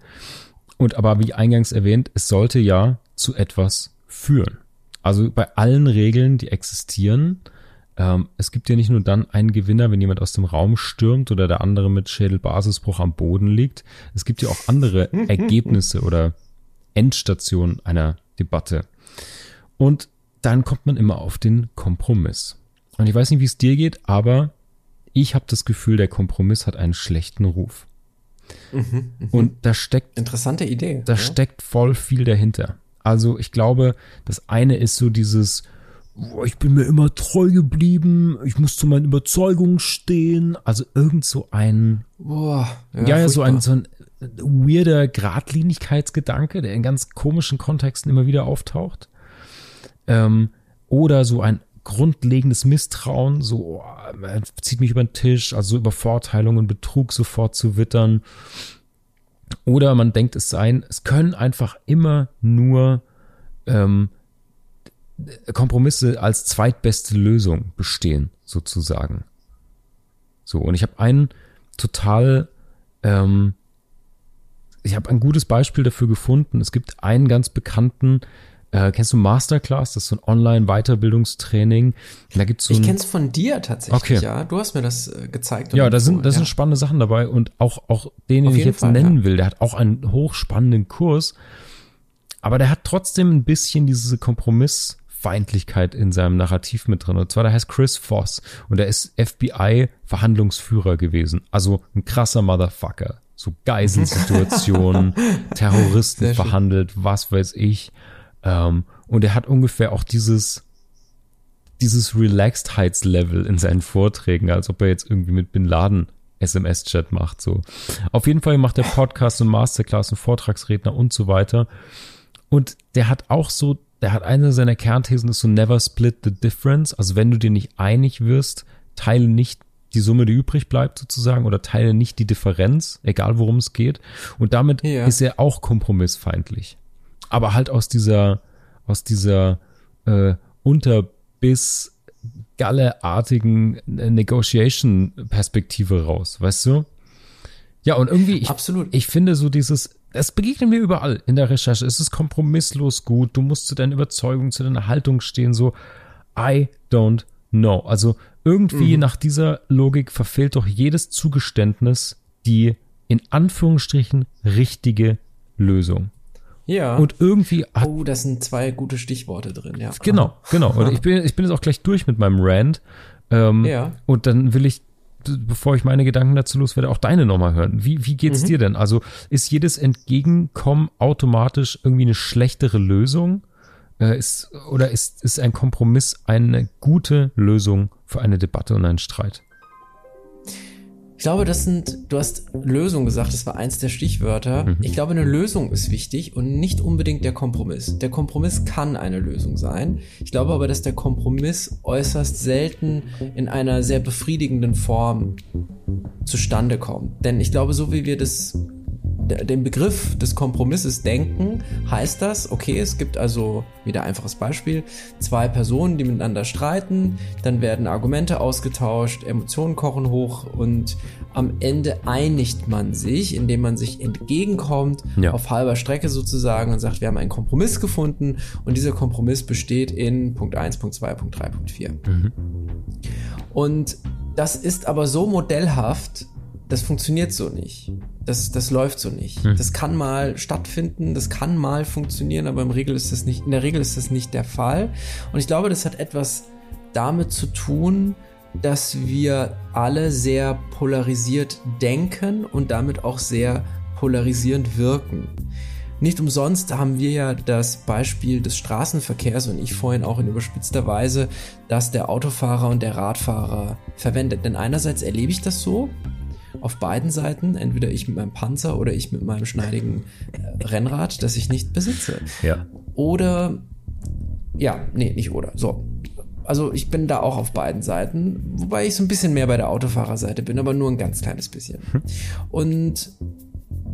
Und aber wie eingangs erwähnt, es sollte ja zu etwas führen. Also bei allen Regeln, die existieren, ähm, es gibt ja nicht nur dann einen Gewinner, wenn jemand aus dem Raum stürmt oder der andere mit Schädelbasisbruch am Boden liegt. Es gibt ja auch andere Ergebnisse oder Endstationen einer Debatte. Und dann kommt man immer auf den Kompromiss. Und ich weiß nicht, wie es dir geht, aber ich habe das Gefühl, der Kompromiss hat einen schlechten Ruf. Und da steckt Interessante Idee. da ja? steckt voll viel dahinter. Also ich glaube, das eine ist so dieses, "Boah, ich bin mir immer treu geblieben, ich muss zu meinen Überzeugungen stehen. Also irgend so ein, Boah, ja, ja, so ein, so ein weirder Gradlinigkeitsgedanke, der in ganz komischen Kontexten immer wieder auftaucht. Ähm, oder so ein grundlegendes Misstrauen, so, oh, man zieht mich über den Tisch, also so Übervorteilung und Betrug sofort zu wittern. Oder man denkt es sein, es können einfach immer nur ähm, Kompromisse als zweitbeste Lösung bestehen, sozusagen. So, und ich habe einen total, ähm, ich habe ein gutes Beispiel dafür gefunden. Es gibt einen ganz bekannten, äh, kennst du Masterclass? Das ist so ein Online-Weiterbildungstraining. Da gibt's so Ich kenn's von dir tatsächlich, Okay. ja. Du hast mir das äh, gezeigt. Ja, da sind, empfohlen, da sind ja. spannende Sachen dabei und auch, auch den, den ich jetzt Fall, nennen ja. will, der hat auch einen hochspannenden Kurs, aber der hat trotzdem ein bisschen diese Kompromissfeindlichkeit in seinem Narrativ mit drin. Und zwar, der heißt Chris Voss und der ist FBI-Verhandlungsführer gewesen. Also ein krasser Motherfucker. So Geiselsituationen, Terroristen verhandelt, was weiß ich. Ähm, und er hat ungefähr auch dieses, dieses Relaxedheitslevel in seinen Vorträgen, als ob er jetzt irgendwie mit Bin Laden SMS-Chat macht. So. Auf jeden Fall macht er Podcast und Masterclass und Vortragsredner und so weiter. Und der hat auch so, der hat eine seiner Kernthesen ist so never split the difference. Also wenn du dir nicht einig wirst, teile nicht die Summe, die übrig bleibt sozusagen, oder teile nicht die Differenz, egal worum es geht. Und damit Ja. ist er auch kompromissfeindlich. Aber halt aus dieser, aus dieser äh, Unterbiss Galle-artigen äh, Negotiation-Perspektive raus, weißt du? Ja, und irgendwie, ich, Absolut. ich finde so dieses, das begegnet mir überall in der Recherche. Es ist kompromisslos gut. Du musst zu deiner Überzeugung, zu deiner Haltung stehen. So, I don't know. Also irgendwie nach dieser Logik verfehlt doch jedes Zugeständnis die in Anführungsstrichen richtige Lösung. Ja. Und irgendwie hat oh, das sind zwei gute Stichworte drin, ja. Genau, genau. Und ich bin, ich bin jetzt auch gleich durch mit meinem Rant. Ähm, Ja. Und dann will ich, bevor ich meine Gedanken dazu loswerde, auch deine nochmal hören. Wie, wie geht's dir denn? Also ist jedes Entgegenkommen automatisch irgendwie eine schlechtere Lösung? Äh, ist, oder ist, ist ein Kompromiss eine gute Lösung für eine Debatte und einen Streit? Ich glaube, das sind, du hast Lösung gesagt, das war eins der Stichwörter. Mhm. Ich glaube, eine Lösung ist wichtig und nicht unbedingt der Kompromiss. Der Kompromiss kann eine Lösung sein. Ich glaube aber, dass der Kompromiss äußerst selten in einer sehr befriedigenden Form zustande kommt. Denn ich glaube, so wie wir das den Begriff des Kompromisses denken, heißt das, okay, es gibt also, wieder einfaches Beispiel, zwei Personen, die miteinander streiten, dann werden Argumente ausgetauscht, Emotionen kochen hoch und am Ende einigt man sich, indem man sich entgegenkommt, Ja. auf halber Strecke sozusagen und sagt, wir haben einen Kompromiss gefunden und dieser Kompromiss besteht in Punkt 1, Punkt 2, Punkt 3, Punkt 4. Und das ist aber so modellhaft, das funktioniert so nicht. Das, das läuft so nicht. Das kann mal stattfinden, das kann mal funktionieren, aber im Regel ist das nicht, in der Regel ist das nicht der Fall. Und ich glaube, das hat etwas damit zu tun, dass wir alle sehr polarisiert denken und damit auch sehr polarisierend wirken. Nicht umsonst haben wir ja das Beispiel des Straßenverkehrs und ich vorhin auch in überspitzter Weise, dass der Autofahrer und der Radfahrer verwendet. Denn einerseits erlebe ich das so, auf beiden Seiten, entweder ich mit meinem Panzer oder ich mit meinem schneidigen äh, Rennrad, das ich nicht besitze. Ja. Oder, ja, nee, nicht oder, so. Also ich bin da auch auf beiden Seiten, wobei ich so ein bisschen mehr bei der Autofahrerseite bin, aber nur ein ganz kleines bisschen. Und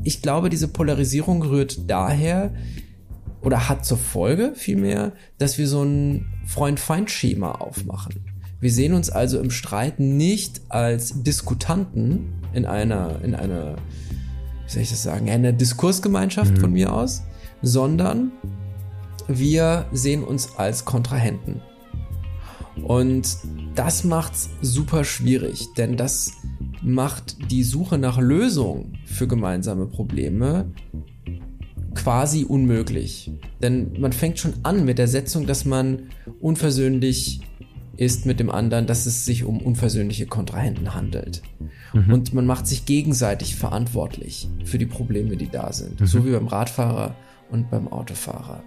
ich glaube, diese Polarisierung rührt daher, oder hat zur Folge vielmehr, dass wir so ein Freund-Feind-Schema aufmachen. Wir sehen uns also im Streit nicht als Diskutanten in einer, in einer, wie soll ich das sagen, in einer Diskursgemeinschaft mhm. von mir aus, sondern wir sehen uns als Kontrahenten. Und das macht's super schwierig, denn das macht die Suche nach Lösungen für gemeinsame Probleme quasi unmöglich. Denn man fängt schon an mit der Setzung, dass man unversöhnlich ist mit dem anderen, dass es sich um unversöhnliche Kontrahenten handelt. Mhm. Und man macht sich gegenseitig verantwortlich für die Probleme, die da sind. Mhm. So wie beim Radfahrer und beim Autofahrer.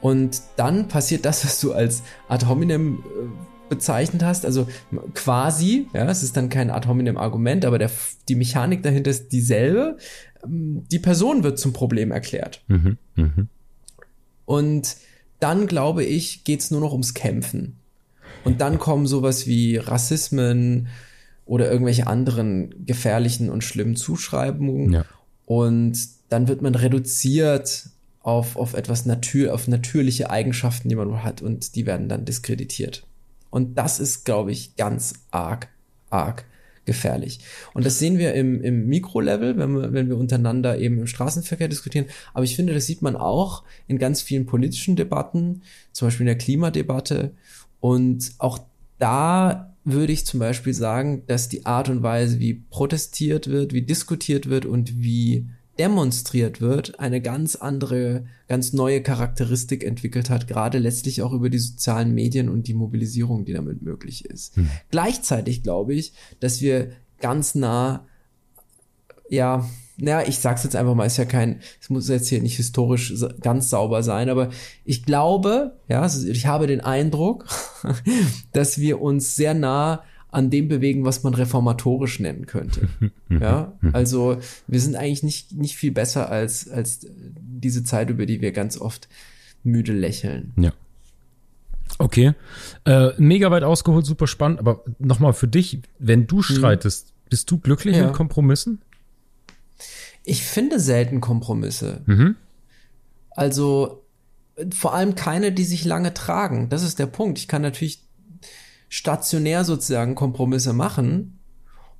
Und dann passiert das, was du als ad hominem äh, bezeichnet hast, also quasi, ja, es ist dann kein ad hominem Argument, aber der, die Mechanik dahinter ist dieselbe. Ähm, die Person wird zum Problem erklärt. Mhm. Mhm. Und dann, glaube ich, geht's nur noch ums Kämpfen. Und dann kommen sowas wie Rassismen oder irgendwelche anderen gefährlichen und schlimmen Zuschreibungen. Ja. Und dann wird man reduziert auf, auf etwas natür auf natürliche Eigenschaften, die man hat und die werden dann diskreditiert. Und das ist, glaube ich, ganz arg, arg gefährlich. Und das sehen wir im, im Mikrolevel, wenn wir, wenn wir untereinander eben im Straßenverkehr diskutieren. Aber ich finde, das sieht man auch in ganz vielen politischen Debatten, zum Beispiel in der Klimadebatte und auch da würde ich zum Beispiel sagen, dass die Art und Weise, wie protestiert wird, wie diskutiert wird und wie demonstriert wird, eine ganz andere, ganz neue Charakteristik entwickelt hat, gerade letztlich auch über die sozialen Medien und die Mobilisierung, die damit möglich ist. Hm. Gleichzeitig glaube ich, dass wir ganz nah, ja, naja, ich sag's jetzt einfach mal, ist ja kein, es muss jetzt hier nicht historisch ganz sauber sein, aber ich glaube, ja, ich habe den Eindruck, dass wir uns sehr nah an dem bewegen, was man reformatorisch nennen könnte. ja, also wir sind eigentlich nicht, nicht viel besser als, als diese Zeit, über die wir ganz oft müde lächeln. Ja. Okay. Äh, mega weit ausgeholt, super spannend, aber nochmal für dich, wenn du hm. streitest, bist du glücklich ja. mit Kompromissen? Ich finde selten Kompromisse. Mhm. Also vor allem keine, die sich lange tragen. Das ist der Punkt. Ich kann natürlich stationär sozusagen Kompromisse machen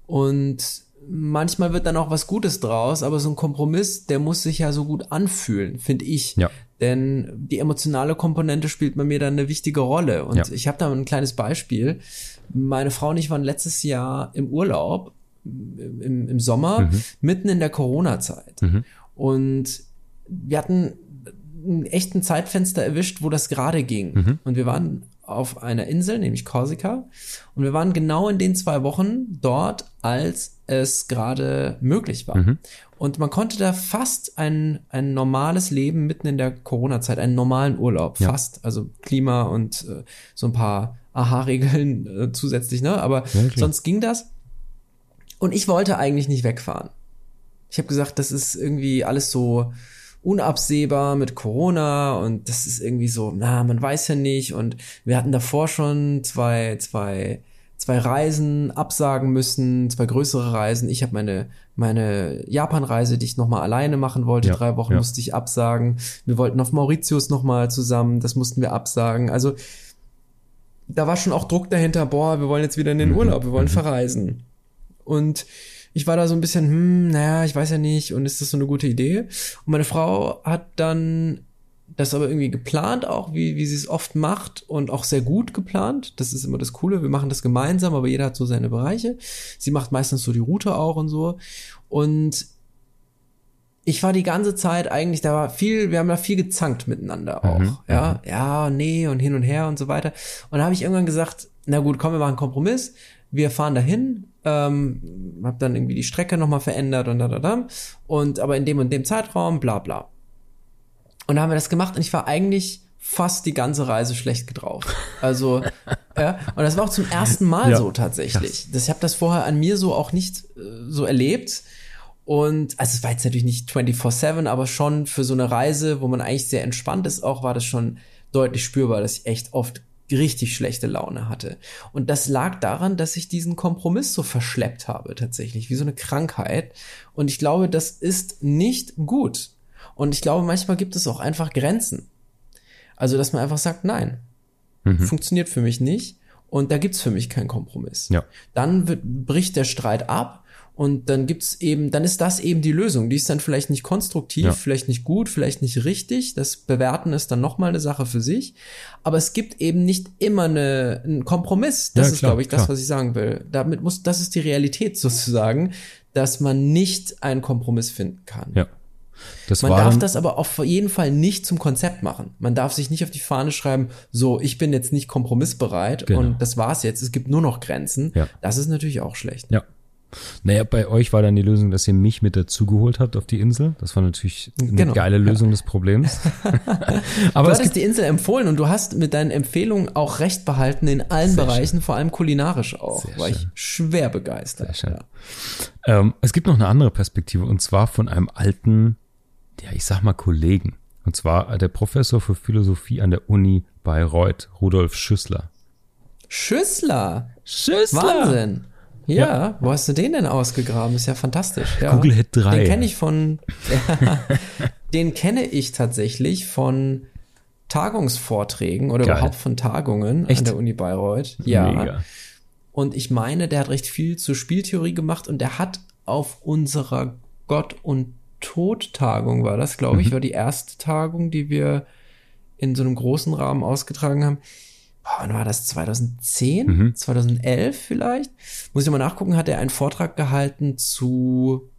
und manchmal wird dann auch was Gutes draus, aber so ein Kompromiss, der muss sich ja so gut anfühlen, finde ich. Ja. Denn die emotionale Komponente spielt bei mir dann eine wichtige Rolle. Und ja. ich habe da ein kleines Beispiel. Meine Frau und ich waren letztes Jahr im Urlaub im, im Sommer, mhm. mitten in der Corona-Zeit. Mhm. Und wir hatten ein echten Zeitfenster erwischt, wo das gerade ging. Mhm. Und wir waren auf einer Insel, nämlich Korsika. Und wir waren genau in den zwei Wochen dort, als es gerade möglich war. Mhm. Und man konnte da fast ein, ein normales Leben mitten in der Corona-Zeit, einen normalen Urlaub, ja. fast. Also Klima und äh, so ein paar Aha-Regeln äh, zusätzlich, ne? Aber ja, sonst ging das. Und ich wollte eigentlich nicht wegfahren. Ich habe gesagt, das ist irgendwie alles so unabsehbar mit Corona und das ist irgendwie so, na, man weiß ja nicht. Und wir hatten davor schon zwei, zwei, zwei Reisen absagen müssen, zwei größere Reisen. Ich habe meine, meine Japan-Reise, die ich nochmal alleine machen wollte, ja, drei Wochen ja. musste ich absagen. Wir wollten auf Mauritius nochmal zusammen, das mussten wir absagen. Also da war schon auch Druck dahinter, boah, wir wollen jetzt wieder in den mhm. Urlaub, wir wollen mhm. verreisen. Und ich war da so ein bisschen, hm, naja, ich weiß ja nicht, und ist das so eine gute Idee? Und meine Frau hat dann das aber irgendwie geplant auch, wie, wie sie es oft macht und auch sehr gut geplant. Das ist immer das Coole. Wir machen das gemeinsam, aber jeder hat so seine Bereiche. Sie macht meistens so die Route auch und so. Und ich war die ganze Zeit eigentlich, da war viel, wir haben da viel gezankt miteinander auch. Mhm, ja, mhm. ja, nee und hin und her und so weiter. Und da habe ich irgendwann gesagt, na gut, komm, wir machen einen Kompromiss. Wir fahren dahin, ähm, habe dann irgendwie die Strecke nochmal verändert und da, da, da. Und aber in dem und dem Zeitraum, bla bla. Und da haben wir das gemacht und ich war eigentlich fast die ganze Reise schlecht drauf. Also, ja, und das war auch zum ersten Mal ja, so tatsächlich. Das, ich habe das vorher an mir so auch nicht äh, so erlebt. Und also es war jetzt natürlich nicht 24-7, aber schon für so eine Reise, wo man eigentlich sehr entspannt ist, auch war das schon deutlich spürbar, dass ich echt oft richtig schlechte Laune hatte. Und das lag daran, dass ich diesen Kompromiss so verschleppt habe, tatsächlich, wie so eine Krankheit. Und ich glaube, das ist nicht gut. Und ich glaube, manchmal gibt es auch einfach Grenzen. Also, dass man einfach sagt, nein, Mhm. funktioniert für mich nicht und da gibt's für mich keinen Kompromiss. Ja. Dann wird, bricht der Streit ab und dann gibt's eben, dann ist das eben die Lösung. Die ist dann vielleicht nicht konstruktiv, Ja. vielleicht nicht gut, vielleicht nicht richtig. Das Bewerten ist dann nochmal eine Sache für sich. Aber es gibt eben nicht immer eine, einen Kompromiss. Das Ja, ist, glaube ich, das, klar. was ich sagen will. Damit muss, das ist die Realität sozusagen, dass man nicht einen Kompromiss finden kann. Ja. Das Man darf das aber auf jeden Fall nicht zum Konzept machen. Man darf sich nicht auf die Fahne schreiben, so, ich bin jetzt nicht kompromissbereit Genau. und das war's jetzt, es gibt nur noch Grenzen. Ja. Das ist natürlich auch schlecht. Ja. Naja, bei euch war dann die Lösung, dass ihr mich mit dazugeholt habt auf die Insel. Das war natürlich eine Genau. geile Lösung des Problems. Du Aber es hattest die Insel empfohlen und du hast mit deinen Empfehlungen auch recht behalten in allen Sehr Bereichen, vor allem kulinarisch auch. Sehr war ich schön. schwer begeistert. Sehr schön. Ja. ähm, es gibt noch eine andere Perspektive und zwar von einem alten, ja, ich sag mal Kollegen. Und zwar der Professor für Philosophie an der Uni Bayreuth, Rudolf Schüssler. Schüssler! Schüssler! Wahnsinn! Ja, wo hast du den denn ausgegraben? Ist ja fantastisch. Ja. Google Hit 3. Den kenne ich von, den kenne ich tatsächlich von Tagungsvorträgen oder Geil. überhaupt von Tagungen Echt? an der Uni Bayreuth. Ja. Mega. Und ich meine, der hat recht viel zur Spieltheorie gemacht und der hat auf unserer Gott und Tod Tagung war das, glaube ich, Mhm. war die erste Tagung, die wir in so einem großen Rahmen ausgetragen haben. Wann war das? 2010? Mhm. 2011 vielleicht? Muss ich mal nachgucken, hat er einen Vortrag gehalten zu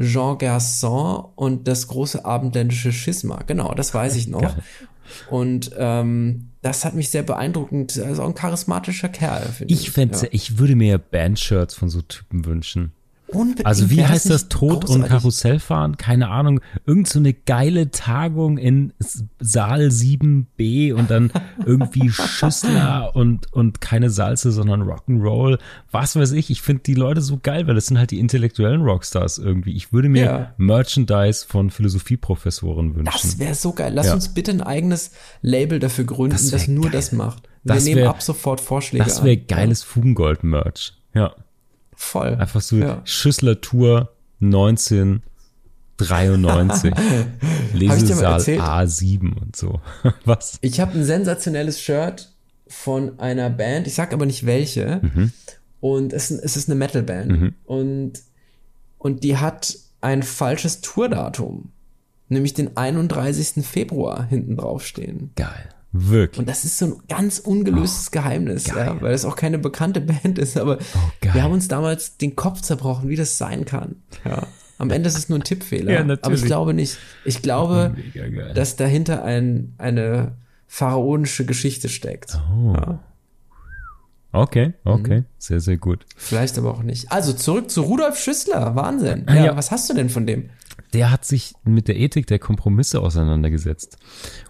Jean Gerson und das große abendländische Schisma. Genau, das weiß ich noch. Und ähm, das hat mich sehr beeindruckend. Also ein charismatischer Kerl, finde ich. Ich fände, ja. ich würde mir Bandshirts von so Typen wünschen. Unbedingt. Also wie heißt das? Tod und großartig? Karussellfahren? Keine Ahnung. Irgend so eine geile Tagung in Saal 7b und dann irgendwie Schüssler und, und keine Salze, sondern Rock'n'Roll. Was weiß ich. Ich finde die Leute so geil, weil das sind halt die intellektuellen Rockstars irgendwie. Ich würde mir Ja. Merchandise von Philosophieprofessoren wünschen. Das wäre so geil. Lass Ja. uns bitte ein eigenes Label dafür gründen, Das das, nur geil. das macht. Wir Das nehmen wär- ab sofort Vorschläge das wäre geiles Fugengold-Merch. Ja. Voll. Einfach so Ja. Schüssler Tour 1993. Lesesaal erzählt? A7 und so. Was? Ich habe ein sensationelles Shirt von einer Band, ich sag aber nicht welche. Mhm. Und es, es ist eine Metalband. Und, und die hat ein falsches Tourdatum. Nämlich den 31. Februar hinten drauf stehen. Geil. Wirklich. Und das ist so ein ganz ungelöstes Geheimnis, Oh, geil. ja, weil es auch keine bekannte Band ist, aber geil. wir haben uns damals den Kopf zerbrochen, wie das sein kann. Ja. Am Ende ist es nur ein Tippfehler. Ja, aber natürlich. ich glaube nicht. Ich glaube, dass dahinter ein, eine pharaonische Geschichte steckt. Oh. Ja. Okay, okay. Mhm. Sehr, sehr gut. Vielleicht aber auch nicht. Also zurück zu Rudolf Schüssler. Wahnsinn. Ah, Ja, ja. Was hast du denn von dem? Der hat sich mit der Ethik der Kompromisse auseinandergesetzt.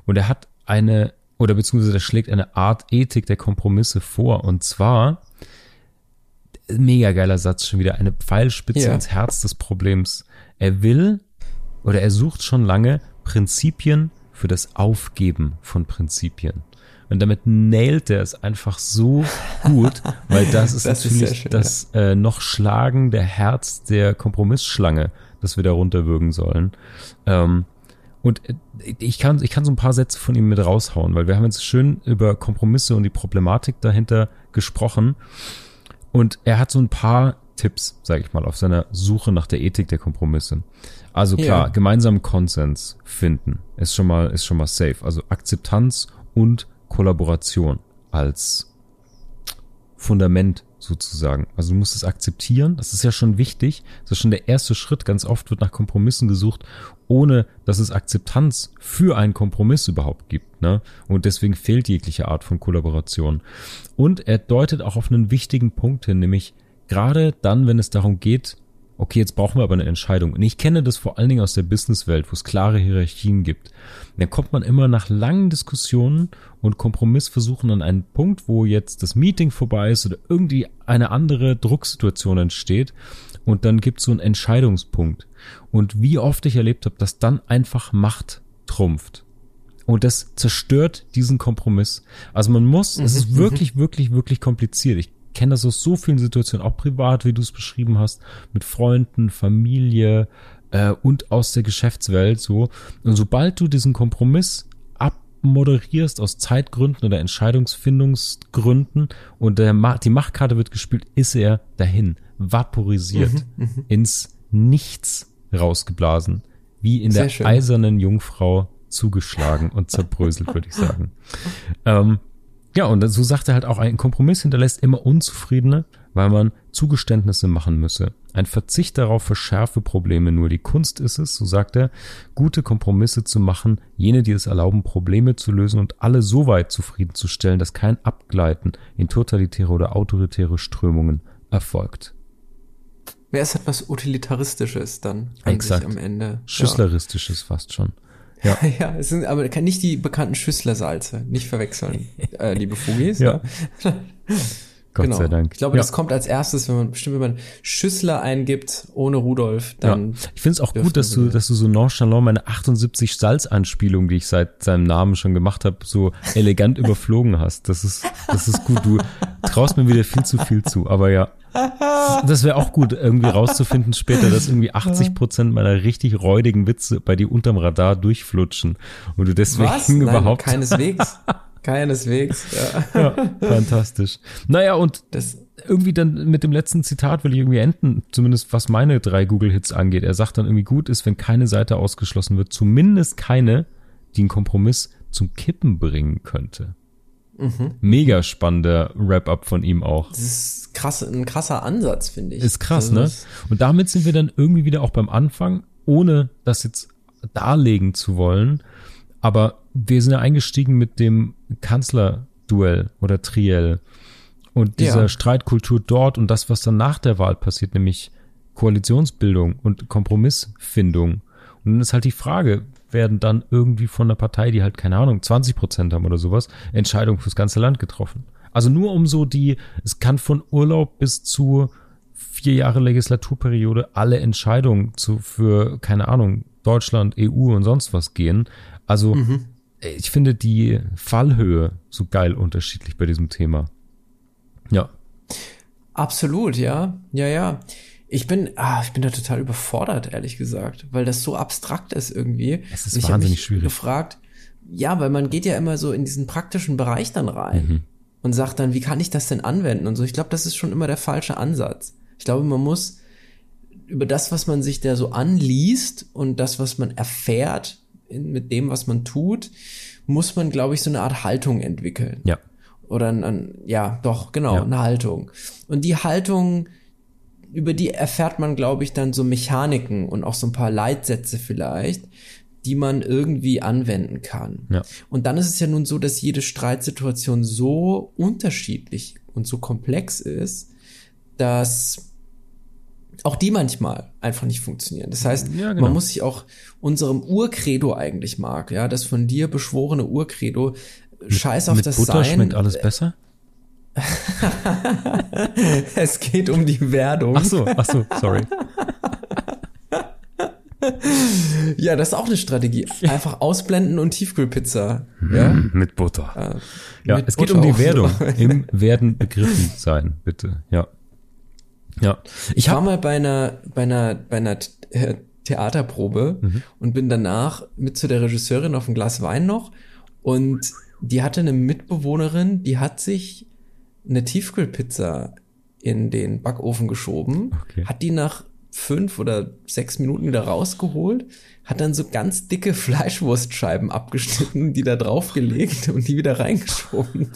Und er hat eine, oder beziehungsweise er schlägt eine Art Ethik der Kompromisse vor. Und zwar, mega geiler Satz schon wieder, eine Pfeilspitze Ja. ins Herz des Problems. Er will oder er sucht schon lange Prinzipien für das Aufgeben von Prinzipien. Und damit nailt er es einfach so gut, weil das ist Das ist natürlich schön, das äh, noch schlagende Herz der Kompromissschlange, das wir da runterwürgen sollen. Ähm, und äh, ich kann, ich kann so ein paar Sätze von ihm mit raushauen, weil wir haben jetzt schön über Kompromisse und die Problematik dahinter gesprochen. Und er hat so ein paar Tipps, sage ich mal, auf seiner Suche nach der Ethik der Kompromisse. Also klar, Ja. gemeinsamen Konsens finden ist schon mal ist schon mal safe. Also Akzeptanz und Kollaboration als Fundament sozusagen. Also du musst es akzeptieren, das ist ja schon wichtig. Das ist schon der erste Schritt. Ganz oft wird nach Kompromissen gesucht, ohne dass es Akzeptanz für einen Kompromiss überhaupt gibt. Ne? Und deswegen fehlt jegliche Art von Kollaboration. Und er deutet auch auf einen wichtigen Punkt hin, nämlich gerade dann, wenn es darum geht, okay, jetzt brauchen wir aber eine Entscheidung. Und ich kenne das vor allen Dingen aus der Businesswelt, wo es klare Hierarchien gibt. Dann kommt man immer nach langen Diskussionen und Kompromissversuchen an einen Punkt, wo jetzt das Meeting vorbei ist oder irgendwie eine andere Drucksituation entsteht. Und dann gibt es so einen Entscheidungspunkt. Und wie oft ich erlebt habe, dass dann einfach Macht trumpft. Und das zerstört diesen Kompromiss. Also man muss, es ist wirklich, wirklich, wirklich kompliziert. Ich kenne das aus so vielen Situationen, auch privat, wie du es beschrieben hast, mit Freunden, Familie, äh, und aus der Geschäftswelt so. Und sobald du diesen Kompromiss abmoderierst aus Zeitgründen oder Entscheidungsfindungsgründen und der Ma die Machtkarte wird gespielt, ist er dahin, vaporisiert, Mhm, ins Nichts rausgeblasen, wie in Sehr der schön. eisernen Jungfrau zugeschlagen und zerbröselt, würde ich sagen. Ähm, ja, und so sagt er halt auch, ein Kompromiss hinterlässt immer Unzufriedene, weil man Zugeständnisse machen müsse. Ein Verzicht darauf verschärfe Probleme nur. Die Kunst ist es, so sagt er, gute Kompromisse zu machen, jene, die es erlauben, Probleme zu lösen und alle so weit zufriedenzustellen, dass kein Abgleiten in totalitäre oder autoritäre Strömungen erfolgt. Wer ist etwas Utilitaristisches dann an Exakt. sich am Ende? Schüssleristisches fast schon. Ja. ja, es sind aber kann nicht die bekannten Schüsslersalze, nicht verwechseln, äh, liebe Fugis. Ja. ja. Gott genau. sei Dank. Ich glaube, ja. das kommt als erstes, wenn man bestimmt, wenn man Schüssler eingibt ohne Rudolf, dann. ja. Ich finde es auch gut, dass du, dass du so nonchalant meine 78 Salzanspielung, die ich seit seinem Namen schon gemacht habe, so elegant überflogen hast. Das ist, das ist gut. Du traust mir wieder viel zu viel zu. Aber ja, das wäre auch gut, irgendwie rauszufinden später, dass irgendwie 80 Prozent meiner richtig räudigen Witze bei dir unterm Radar durchflutschen und du deswegen Was? Nein, überhaupt. keineswegs. Keineswegs. Ja. ja, fantastisch. Naja, und Das, irgendwie dann mit dem letzten Zitat will ich irgendwie enden, zumindest was meine drei Google-Hits angeht. Er sagt dann irgendwie gut ist, wenn keine Seite ausgeschlossen wird, zumindest keine, die einen Kompromiss zum Kippen bringen könnte. Mega spannender Wrap-up von ihm auch. das ist krass, ein krasser Ansatz, finde ich. Ist krass, Also ne? Und damit sind wir dann irgendwie wieder auch beim Anfang, ohne das jetzt darlegen zu wollen. Aber wir sind ja eingestiegen mit dem Kanzlerduell oder Triell und dieser Ja. Streitkultur dort und das, was dann nach der Wahl passiert, nämlich Koalitionsbildung und Kompromissfindung. Und dann ist halt die Frage, werden dann irgendwie von einer Partei, die halt, keine Ahnung, 20 Prozent haben oder sowas, Entscheidungen fürs ganze Land getroffen. Also nur um so die, es kann von Urlaub bis zu vier Jahre Legislaturperiode alle Entscheidungen zu, für, keine Ahnung, Deutschland, EU und sonst was gehen. Also ich finde die Fallhöhe so geil unterschiedlich bei diesem Thema. Ja. Absolut, ja. Ja, ja. Ich bin, ah, ich bin da total überfordert, ehrlich gesagt, weil das so abstrakt ist irgendwie. Es ist ich wahnsinnig mich schwierig. gefragt, ja, weil man geht ja immer so in diesen praktischen Bereich dann rein Mhm. und sagt dann, wie kann ich das denn anwenden und so. Ich glaube, das ist schon immer der falsche Ansatz. Ich glaube, man muss über das, was man sich da so anliest und das, was man erfährt mit dem, was man tut, muss man, glaube ich, so eine Art Haltung entwickeln Ja. oder ein, ein ja, doch, genau, Ja. eine Haltung. Und die Haltung, über die erfährt man, glaube ich, dann so Mechaniken und auch so ein paar Leitsätze vielleicht, die man irgendwie anwenden kann. Ja. Und dann ist es ja nun so, dass jede Streitsituation so unterschiedlich und so komplex ist, dass auch die manchmal einfach nicht funktionieren. Das heißt, Ja, genau. man muss sich auch unserem Urcredo eigentlich mag, ja, das von dir beschworene Urcredo, scheiß auf Mit das Butter Sein. schmeckt alles besser? Es geht um die Werdung. Ach so, ach so, sorry. Ja, das ist auch eine Strategie. Einfach ausblenden und Tiefkühlpizza. Ja. Mit Butter. Ja, mit es geht Butter um die. Werdung. Im Werden begriffen sein, bitte. Ja. Ja. Ich war mal bei einer, bei einer, bei einer äh, Theaterprobe Mhm. und bin danach mit zu der Regisseurin auf ein Glas Wein noch und die hatte eine Mitbewohnerin, die hat sich eine Tiefkühlpizza in den Backofen geschoben, Okay. hat die nach fünf oder sechs Minuten wieder rausgeholt, hat dann so ganz dicke Fleischwurstscheiben abgeschnitten, die da draufgelegt und die wieder reingeschoben.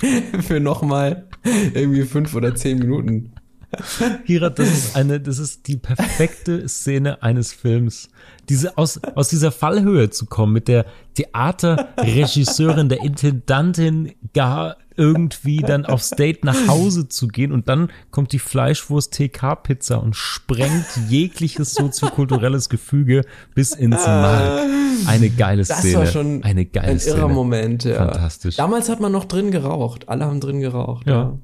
Für nochmal irgendwie fünf oder zehn Minuten. Hirat, das ist eine, das ist die perfekte Szene eines Films. Diese, aus, aus dieser Fallhöhe zu kommen, mit der Theaterregisseurin, der Intendantin gar irgendwie dann aufs Date nach Hause zu gehen und dann kommt die Fleischwurst TK-Pizza und sprengt jegliches soziokulturelles Gefüge bis ins Mark. Eine geile Das Szene. war schon eine geile ein Szene. irrer Moment, ja. Fantastisch. Damals hat man noch drin geraucht. Alle haben drin geraucht. Ja.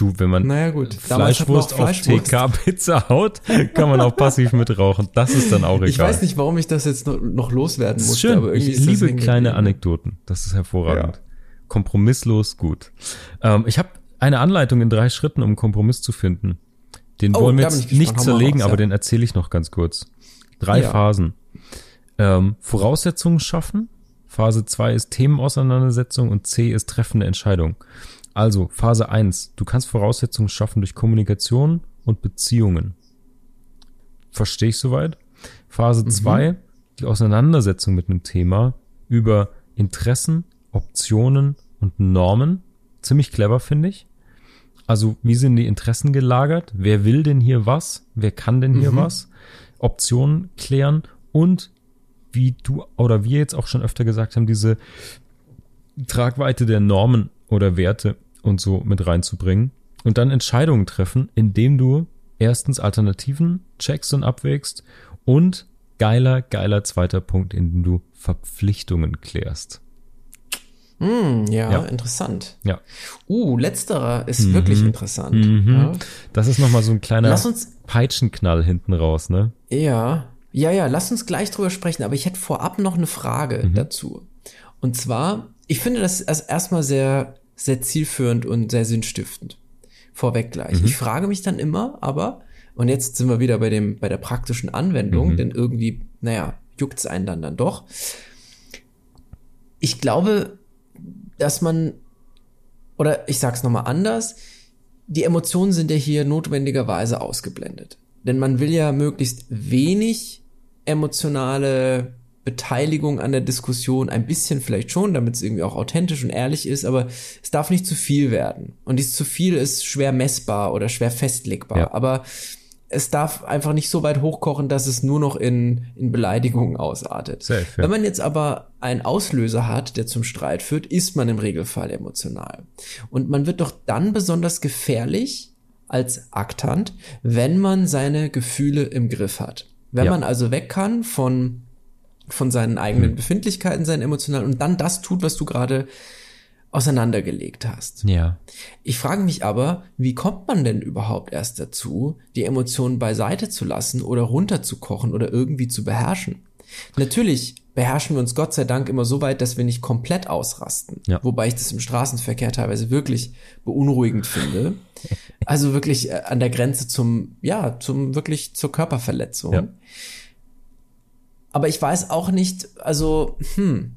Du, wenn man Naja, gut. Fleischwurst auch auf Fleischwurst. TK-Pizza haut, kann man auch passiv mitrauchen. Das ist dann auch egal. Ich weiß nicht, warum ich das jetzt noch, loswerden musste, schön. aber ich liebe kleine. Anekdoten. Das ist hervorragend. Ja. Kompromisslos gut. Ähm, ich habe eine Anleitung in drei Schritten, um einen Kompromiss zu finden. Den Oh, wollen wir jetzt nicht zerlegen, raus, aber ja. den erzähle ich noch ganz kurz. Drei Ja. Phasen. Ähm, Voraussetzungen schaffen. Phase 2 ist Themenauseinandersetzung und C ist treffende Entscheidung. Also Phase 1, du kannst Voraussetzungen schaffen durch Kommunikation und Beziehungen. Verstehe ich soweit? Phase 2, die Auseinandersetzung mit einem Thema über Interessen, Optionen und Normen. Ziemlich clever, finde ich. Also, wie sind die Interessen gelagert? Wer will denn hier was? Wer kann denn hier was? Optionen klären und wie du oder wir jetzt auch schon öfter gesagt haben, diese Tragweite der Normen oder Werte und so mit reinzubringen und dann Entscheidungen treffen, indem du erstens Alternativen checkst und abwägst und geiler, geiler zweiter Punkt, indem du Verpflichtungen klärst. Hm, ja, Ja. interessant. Ja, Uh, letzterer ist wirklich interessant. Mhm. Ja. das ist nochmal so ein kleiner Lass uns, Peitschenknall hinten raus, ne? ja, ja, ja, lass uns gleich drüber sprechen, aber ich hätte vorab noch eine Frage Mhm. dazu. Und zwar, ich finde das erst- erstmal sehr, sehr zielführend und sehr sinnstiftend. Vorweg Mhm. gleich. Ich frage mich dann immer, aber, und jetzt sind wir wieder bei dem, bei der praktischen Mhm. Anwendung, denn irgendwie, naja, juckt's einen dann dann doch. Ich glaube, dass man, oder ich sag's nochmal anders, die Emotionen sind ja hier notwendigerweise ausgeblendet. Denn man will ja möglichst wenig emotionale Beteiligung an der Diskussion, ein bisschen vielleicht schon, damit es irgendwie auch authentisch und ehrlich ist, aber es darf nicht zu viel werden. Und dieses zu viel ist schwer messbar oder schwer festlegbar. Ja. Aber es darf einfach nicht so weit hochkochen, dass es nur noch in, in Beleidigungen ausartet. Safe, ja. Wenn man jetzt aber einen Auslöser hat, der zum Streit führt, ist man im Regelfall emotional. Und man wird doch dann besonders gefährlich als Aktant, wenn man seine Gefühle im Griff hat. Wenn Ja. man also weg kann von, von seinen eigenen Befindlichkeiten, seinen emotionalen und dann das tut, was du gerade auseinandergelegt hast. Ja. Ich frage mich aber, wie kommt man denn überhaupt erst dazu, die Emotionen beiseite zu lassen oder runterzukochen oder irgendwie zu beherrschen? Natürlich beherrschen wir uns Gott sei Dank immer so weit, dass wir nicht komplett ausrasten. Ja. Wobei ich das im Straßenverkehr teilweise wirklich beunruhigend finde. Also wirklich äh, an der Grenze zum, ja, zum wirklich zur Körperverletzung. Ja. Aber ich weiß auch nicht, also, hm,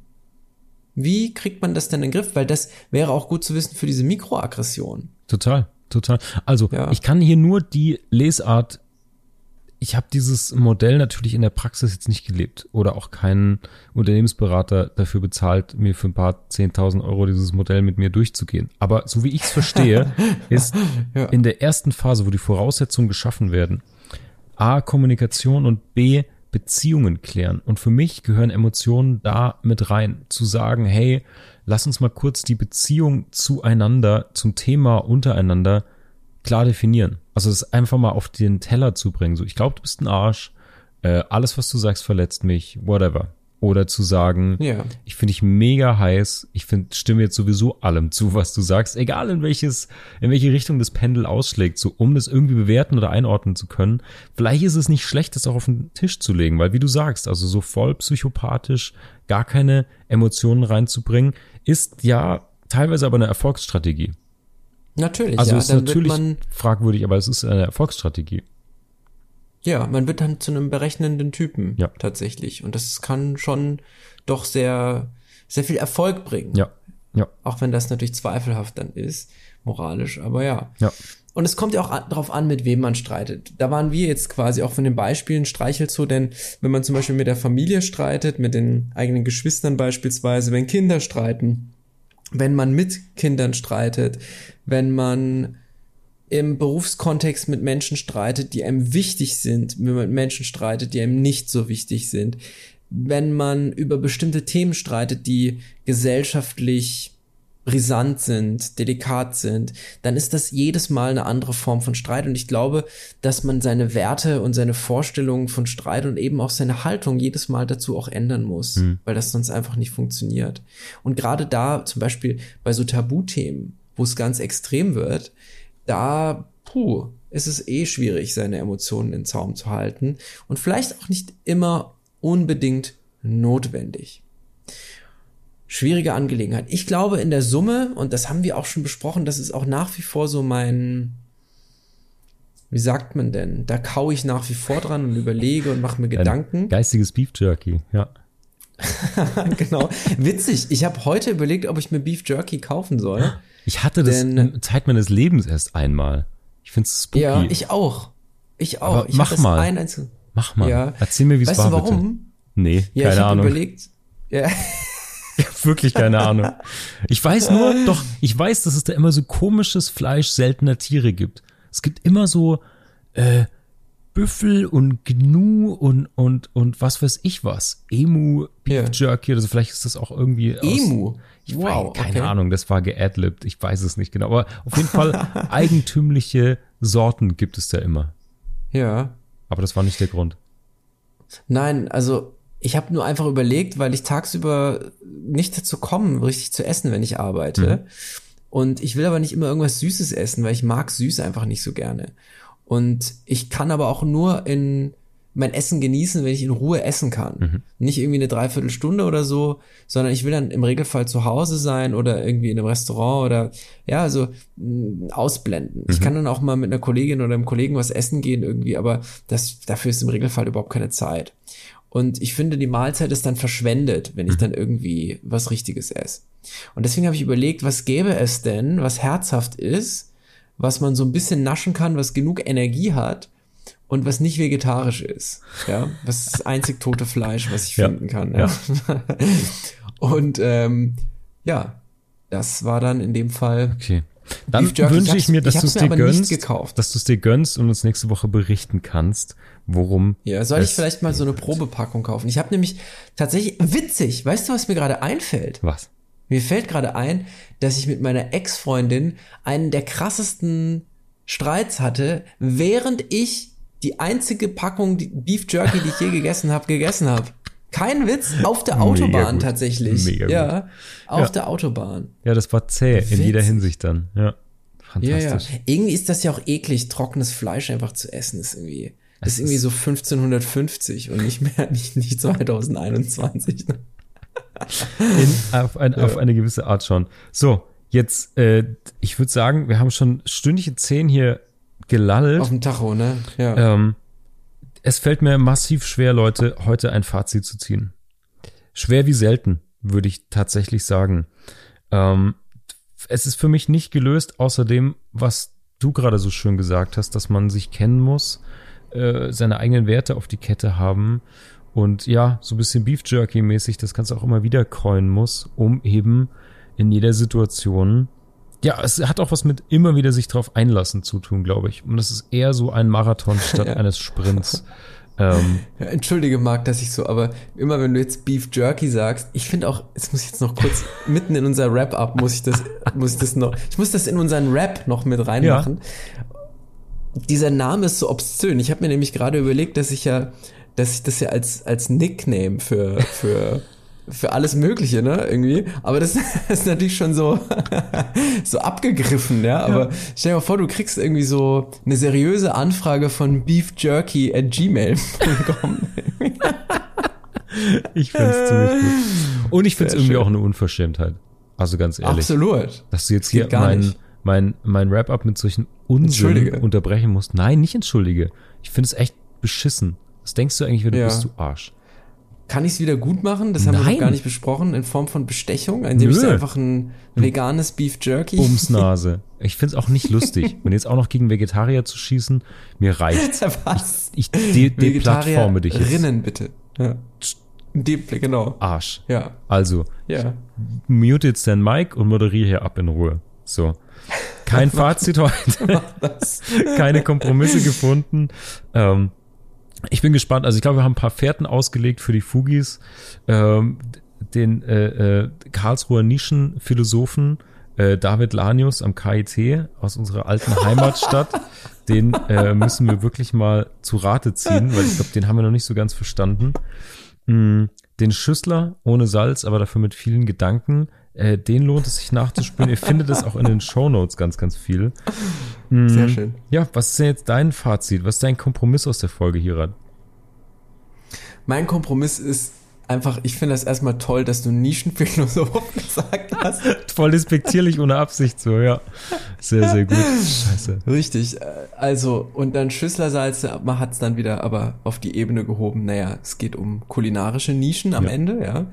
wie kriegt man das denn in den Griff? Weil das wäre auch gut zu wissen für diese Mikroaggression. Total, total. Also Ja. ich kann hier nur die Lesart. Ich habe dieses Modell natürlich in der Praxis jetzt nicht gelebt oder auch keinen Unternehmensberater dafür bezahlt, mir für ein paar 10.000 Euro dieses Modell mit mir durchzugehen. Aber so wie ich es verstehe, ist Ja. in der ersten Phase, wo die Voraussetzungen geschaffen werden, A, Kommunikation und B, Beziehungen klären. Und für mich gehören Emotionen da mit rein. Zu sagen, hey, lass uns mal kurz die Beziehung zueinander, zum Thema untereinander klar definieren. Also es einfach mal auf den Teller zu bringen. So, ich glaube, du bist ein Arsch. Äh, alles, was du sagst, verletzt mich. Whatever. Oder zu sagen, Ja. ich finde dich mega heiß. Ich finde, stimme jetzt sowieso allem zu, was du sagst, egal in welches, in welche Richtung das Pendel ausschlägt, so um das irgendwie bewerten oder einordnen zu können. Vielleicht ist es nicht schlecht, das auch auf den Tisch zu legen, weil wie du sagst, also so voll psychopathisch, gar keine Emotionen reinzubringen, ist ja teilweise aber eine Erfolgsstrategie. Natürlich, Also ja. ist natürlich fragwürdig, aber es ist eine Erfolgsstrategie. Ja, man wird dann zu einem berechnenden Typen. Ja. Tatsächlich. Und das kann schon doch sehr, sehr viel Erfolg bringen. Ja, ja, Auch wenn das natürlich zweifelhaft dann ist, moralisch, aber ja. ja. Und es kommt ja auch an, darauf an, mit wem man streitet. Da waren wir jetzt quasi auch von den Beispielen streichelt so, denn wenn man zum Beispiel mit der Familie streitet, mit den eigenen Geschwistern beispielsweise, wenn Kinder streiten, wenn man mit Kindern streitet, wenn man im Berufskontext mit Menschen streitet, die einem wichtig sind, wenn man mit Menschen streitet, die einem nicht so wichtig sind, wenn man über bestimmte Themen streitet, die gesellschaftlich brisant sind, delikat sind, dann ist das jedes Mal eine andere Form von Streit. Und ich glaube, dass man seine Werte und seine Vorstellungen von Streit und eben auch seine Haltung jedes Mal dazu auch ändern muss, weil das sonst einfach nicht funktioniert. Und gerade da, zum Beispiel bei so Tabuthemen, wo es ganz extrem wird, da, puh, ist es eh schwierig, seine Emotionen in Zaum zu halten und vielleicht auch nicht immer unbedingt notwendig schwierige Angelegenheit. Ich glaube in der Summe, und das haben wir auch schon besprochen, das ist auch nach wie vor so mein, wie sagt man denn? Da kau ich nach wie vor dran und überlege und mache mir Gedanken. Geistiges Beef Jerky, ja. genau. Witzig. Ich habe heute überlegt, ob ich mir Beef Jerky kaufen soll. Ich hatte das Denn- in Zeit meines Lebens erst einmal. Ich find's spooky. Ja, ich auch. Ich auch. Aber ich mach es mal. Ein Mach mal. Ja. Erzähl mir, wie es Weißt war, du warum? bitte. Nee, Ja, ich keine habe Ahnung. überlegt. Ja, Wirklich keine Ahnung. Ich weiß nur, doch, ich weiß, dass es da immer so komisches Fleisch seltener Tiere gibt. Es gibt immer so äh, Büffel und Gnu und, und, und was weiß ich was. Emu, Beef. Jerky oder so. Vielleicht ist das auch irgendwie aus, Emu. Ich Wow, weiß, keine okay. Ahnung, das war geadlibt. Ich weiß es nicht genau. Aber auf jeden Fall eigentümliche Sorten gibt es da immer. ja. Aber das war nicht der Grund. Nein, also ich habe nur einfach überlegt, weil ich tagsüber nicht dazu komme, richtig zu essen, wenn ich arbeite. Und ich will aber nicht immer irgendwas Süßes essen, weil ich mag süß einfach nicht so gerne. Und ich kann aber auch nur in mein Essen genießen, wenn ich in Ruhe essen kann. Nicht irgendwie eine Dreiviertelstunde oder so, sondern ich will dann im Regelfall zu Hause sein oder irgendwie in einem Restaurant oder ja, also mh, ausblenden. Ich kann dann auch mal mit einer Kollegin oder einem Kollegen was essen gehen irgendwie, aber das, dafür ist im Regelfall überhaupt keine Zeit. Und ich finde, die Mahlzeit ist dann verschwendet, wenn ich dann irgendwie was Richtiges esse. Und deswegen habe ich überlegt, was gäbe es denn, was herzhaft ist, was man so ein bisschen naschen kann, was genug Energie hat und was nicht vegetarisch ist. Ja, was ist das einzig tote Fleisch, was ich Ja. finden kann. Ja. und ähm, ja, das war dann in dem Fall. Okay. Dann wünsche ich mir, dass du es dir gönnst, gekauft. dass du es dir gönnst und uns nächste Woche berichten kannst, worum. Ja, soll ich vielleicht mal so eine Probepackung kaufen? Ich habe nämlich tatsächlich witzig, weißt du, was mir gerade einfällt? Was? Mir fällt gerade ein, dass ich mit meiner Ex-Freundin einen der krassesten Streits hatte, während ich die einzige Packung Beef Jerky, die ich je gegessen habe, gegessen habe. Kein Witz, auf der Autobahn gut. tatsächlich. Mega ja, auf Ja. der Autobahn. Ja, das war zäh in jeder. Hinsicht dann. Ja. Ja, ja. Fantastisch. Irgendwie ist das ja auch eklig, trockenes Fleisch einfach zu essen. Ist irgendwie, das ist irgendwie so 1550 und nicht mehr, nicht, nicht 2021. In, auf, ein, auf eine gewisse Art schon. So, jetzt, äh, ich würde sagen, wir haben schon Stündchen zehn hier gelallt. Auf dem Tacho, ne? Ja. Ähm, es fällt mir massiv schwer, Leute, heute ein Fazit zu ziehen. Schwer wie selten, würde ich tatsächlich sagen. Ähm, es ist für mich nicht gelöst, außerdem, was du gerade so schön gesagt hast, dass man sich kennen muss, äh, seine eigenen Werte auf die Kette haben und ja, so ein bisschen Beef Jerky mäßig das Ganze auch immer wieder coin muss, um eben in jeder Situation ja, es hat auch was mit immer wieder sich drauf einlassen zu tun, glaube ich. Und das ist eher so ein Marathon statt Ja. eines Sprints. ähm, Ja, Entschuldige, Marc, dass ich so, aber immer wenn du jetzt Beef Jerky sagst, ich finde auch, jetzt muss ich jetzt noch kurz mitten in unser Rap-Up, muss ich das, muss ich das noch, ich muss das in unseren Rap noch mit reinmachen. Dieser Name ist so obszön. Ich habe mir nämlich gerade überlegt, dass ich ja, dass ich das ja als, als Nickname für, für, für alles Mögliche, ne, irgendwie. Aber das ist natürlich schon so, so abgegriffen, ja. Aber stell dir mal vor, du kriegst irgendwie so eine seriöse Anfrage von beefjerky at gmail.com. ich finde es ziemlich gut. Und ich finde es Sehr irgendwie schön. auch eine Unverschämtheit. Also ganz ehrlich. Absolut. Dass du jetzt hier gar mein, mein, Wrap-up mit solchen Unsinn unterbrechen musst. Nein, nicht entschuldige. Ich finde es echt beschissen. Was denkst du eigentlich, wenn du Ja. bist, du Arsch? Kann ich es wieder gut machen? Das haben wir Nein. noch gar nicht besprochen, in Form von Bestechung, indem ich Nö. einfach ein veganes Beef Jerky. Bumsnase. Ich finde es auch nicht lustig. Und jetzt auch noch gegen Vegetarier zu schießen, mir reicht's. Was? Ich de deplattforme dich jetzt. Rinnen bitte. Ja. De genau. Arsch. Ja. Also, Ja. mute jetzt dein Mic und moderiere hier ab in Ruhe. So. Kein Fazit heute. Keine Kompromisse gefunden. Ähm, ich bin gespannt. Also ich glaube, wir haben ein paar Fährten ausgelegt für die Fugis. Ähm, den äh, äh, Karlsruher Nischenphilosophen äh, David Lanius am KIT aus unserer alten Heimatstadt. Den äh, müssen wir wirklich mal zu Rate ziehen, weil ich glaube, den haben wir noch nicht so ganz verstanden. Mm, Den Schüssler ohne Salz, aber dafür mit vielen Gedanken. Äh, den lohnt es sich nachzuspielen. Ihr findet es auch in den Shownotes ganz, ganz viel. Mm, Sehr schön. Ja, was ist denn jetzt dein Fazit? Was ist dein Kompromiss aus der Folge, Hirat? Mein Kompromiss ist einfach, ich finde das erstmal toll, dass du Nischenphilosoph gesagt hast. Voll despektierlich ohne Absicht so, ja. Sehr, sehr gut. Scheiße. Richtig. äh, Also, und dann Schüsslersalze, man hat es dann wieder aber auf die Ebene gehoben. Naja, es geht um kulinarische Nischen am Ja. Ende, ja.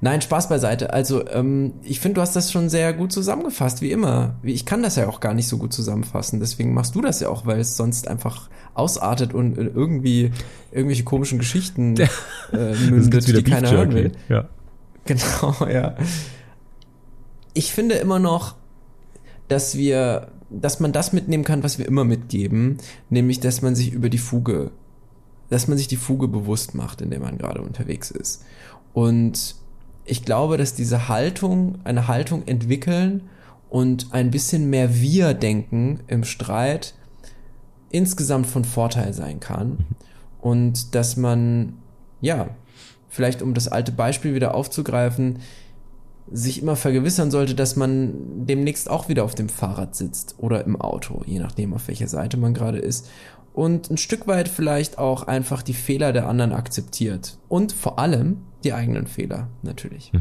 Nein, Spaß beiseite. Also, ähm, ich finde, du hast das schon sehr gut zusammengefasst, wie immer. Ich kann das ja auch gar nicht so gut zusammenfassen. Deswegen machst du das ja auch, weil es sonst einfach ausartet und irgendwie irgendwelche komischen Geschichten äh, mündet, die keiner hören will. Ja. Genau, ja. Ich finde immer noch, dass wir, dass man das mitnehmen kann, was wir immer mitgeben, nämlich, dass man sich über die Fuge, dass man sich die Fuge bewusst macht, in der man gerade unterwegs ist. Und ich glaube, dass diese Haltung, eine Haltung entwickeln und ein bisschen mehr Wir-Denken im Streit insgesamt von Vorteil sein kann. Und dass man, ja, vielleicht um das alte Beispiel wieder aufzugreifen, sich immer vergewissern sollte, dass man demnächst auch wieder auf dem Fahrrad sitzt oder im Auto, je nachdem, auf welcher Seite man gerade ist. Und ein Stück weit vielleicht auch einfach die Fehler der anderen akzeptiert. Und vor allem die eigenen Fehler, natürlich.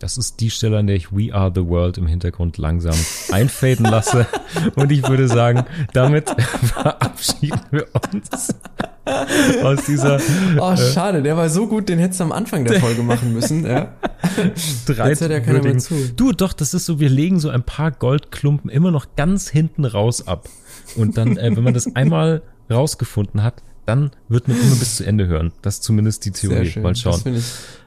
Das ist die Stelle, an der ich We Are the World im Hintergrund langsam einfaden lasse. Und ich würde sagen, damit verabschieden wir uns aus dieser Oh, schade, der war so gut, den hättest du am Anfang der Folge machen müssen, ja. Jetzt hört ja keiner mehr zu. Du, doch, das ist so, wir legen so ein paar Goldklumpen immer noch ganz hinten raus ab. Und dann, äh, wenn man das einmal rausgefunden hat, dann wird man immer bis zu Ende hören. Das ist zumindest die Theorie. Mal schauen.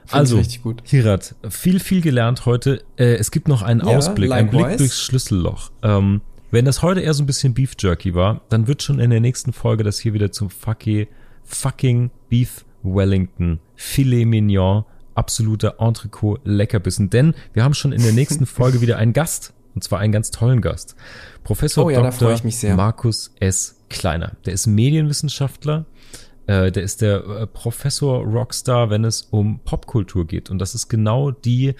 Find Also, ich richtig gut. Hirat, viel, viel gelernt heute. Äh, es gibt noch einen Ja, Ausblick, einen Blick durchs Schlüsselloch. Ähm, wenn das heute eher so ein bisschen Beef Jerky war, dann wird schon in der nächsten Folge das hier wieder zum fucking, fucking Beef Wellington Filet Mignon absoluter Entrecot Leckerbissen. Denn wir haben schon in der nächsten Folge wieder einen Gast. Und zwar einen ganz tollen Gast. Professor Oh ja, Dr. freue ich mich sehr. Markus S. Kleiner. Der ist Medienwissenschaftler. Äh, der ist der äh, Professor Rockstar, wenn es um Popkultur geht. Und das ist genau die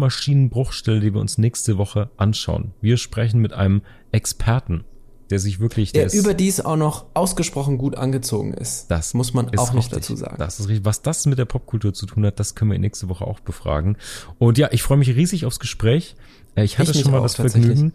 Kulturmaschinenbruchstelle, die wir uns nächste Woche anschauen. Wir sprechen mit einem Experten, der sich wirklich, Der ist- überdies auch noch ausgesprochen gut angezogen ist. das muss man auch noch dazu sagen. Das ist richtig. Was das mit der Popkultur zu tun hat, das können wir nächste Woche auch befragen. Und ja, ich freue mich riesig aufs Gespräch. Äh, Ich hatte Ich schon mal das. Vergnügen.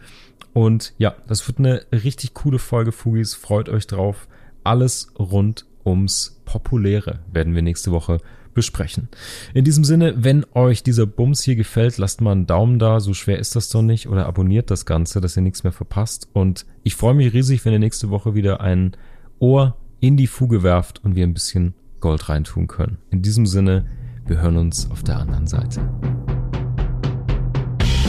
Und ja, das wird eine richtig coole Folge, Fugis. Freut euch drauf. Alles rund ums Populäre werden wir nächste Woche besprechen. In diesem Sinne, wenn euch dieser Bums hier gefällt, lasst mal einen Daumen da, so schwer ist das doch nicht, oder abonniert das Ganze, dass ihr nichts mehr verpasst. Und ich freue mich riesig, wenn ihr nächste Woche wieder ein Ohr in die Fuge werft und wir ein bisschen Gold reintun können. In diesem Sinne, wir hören uns auf der anderen Seite.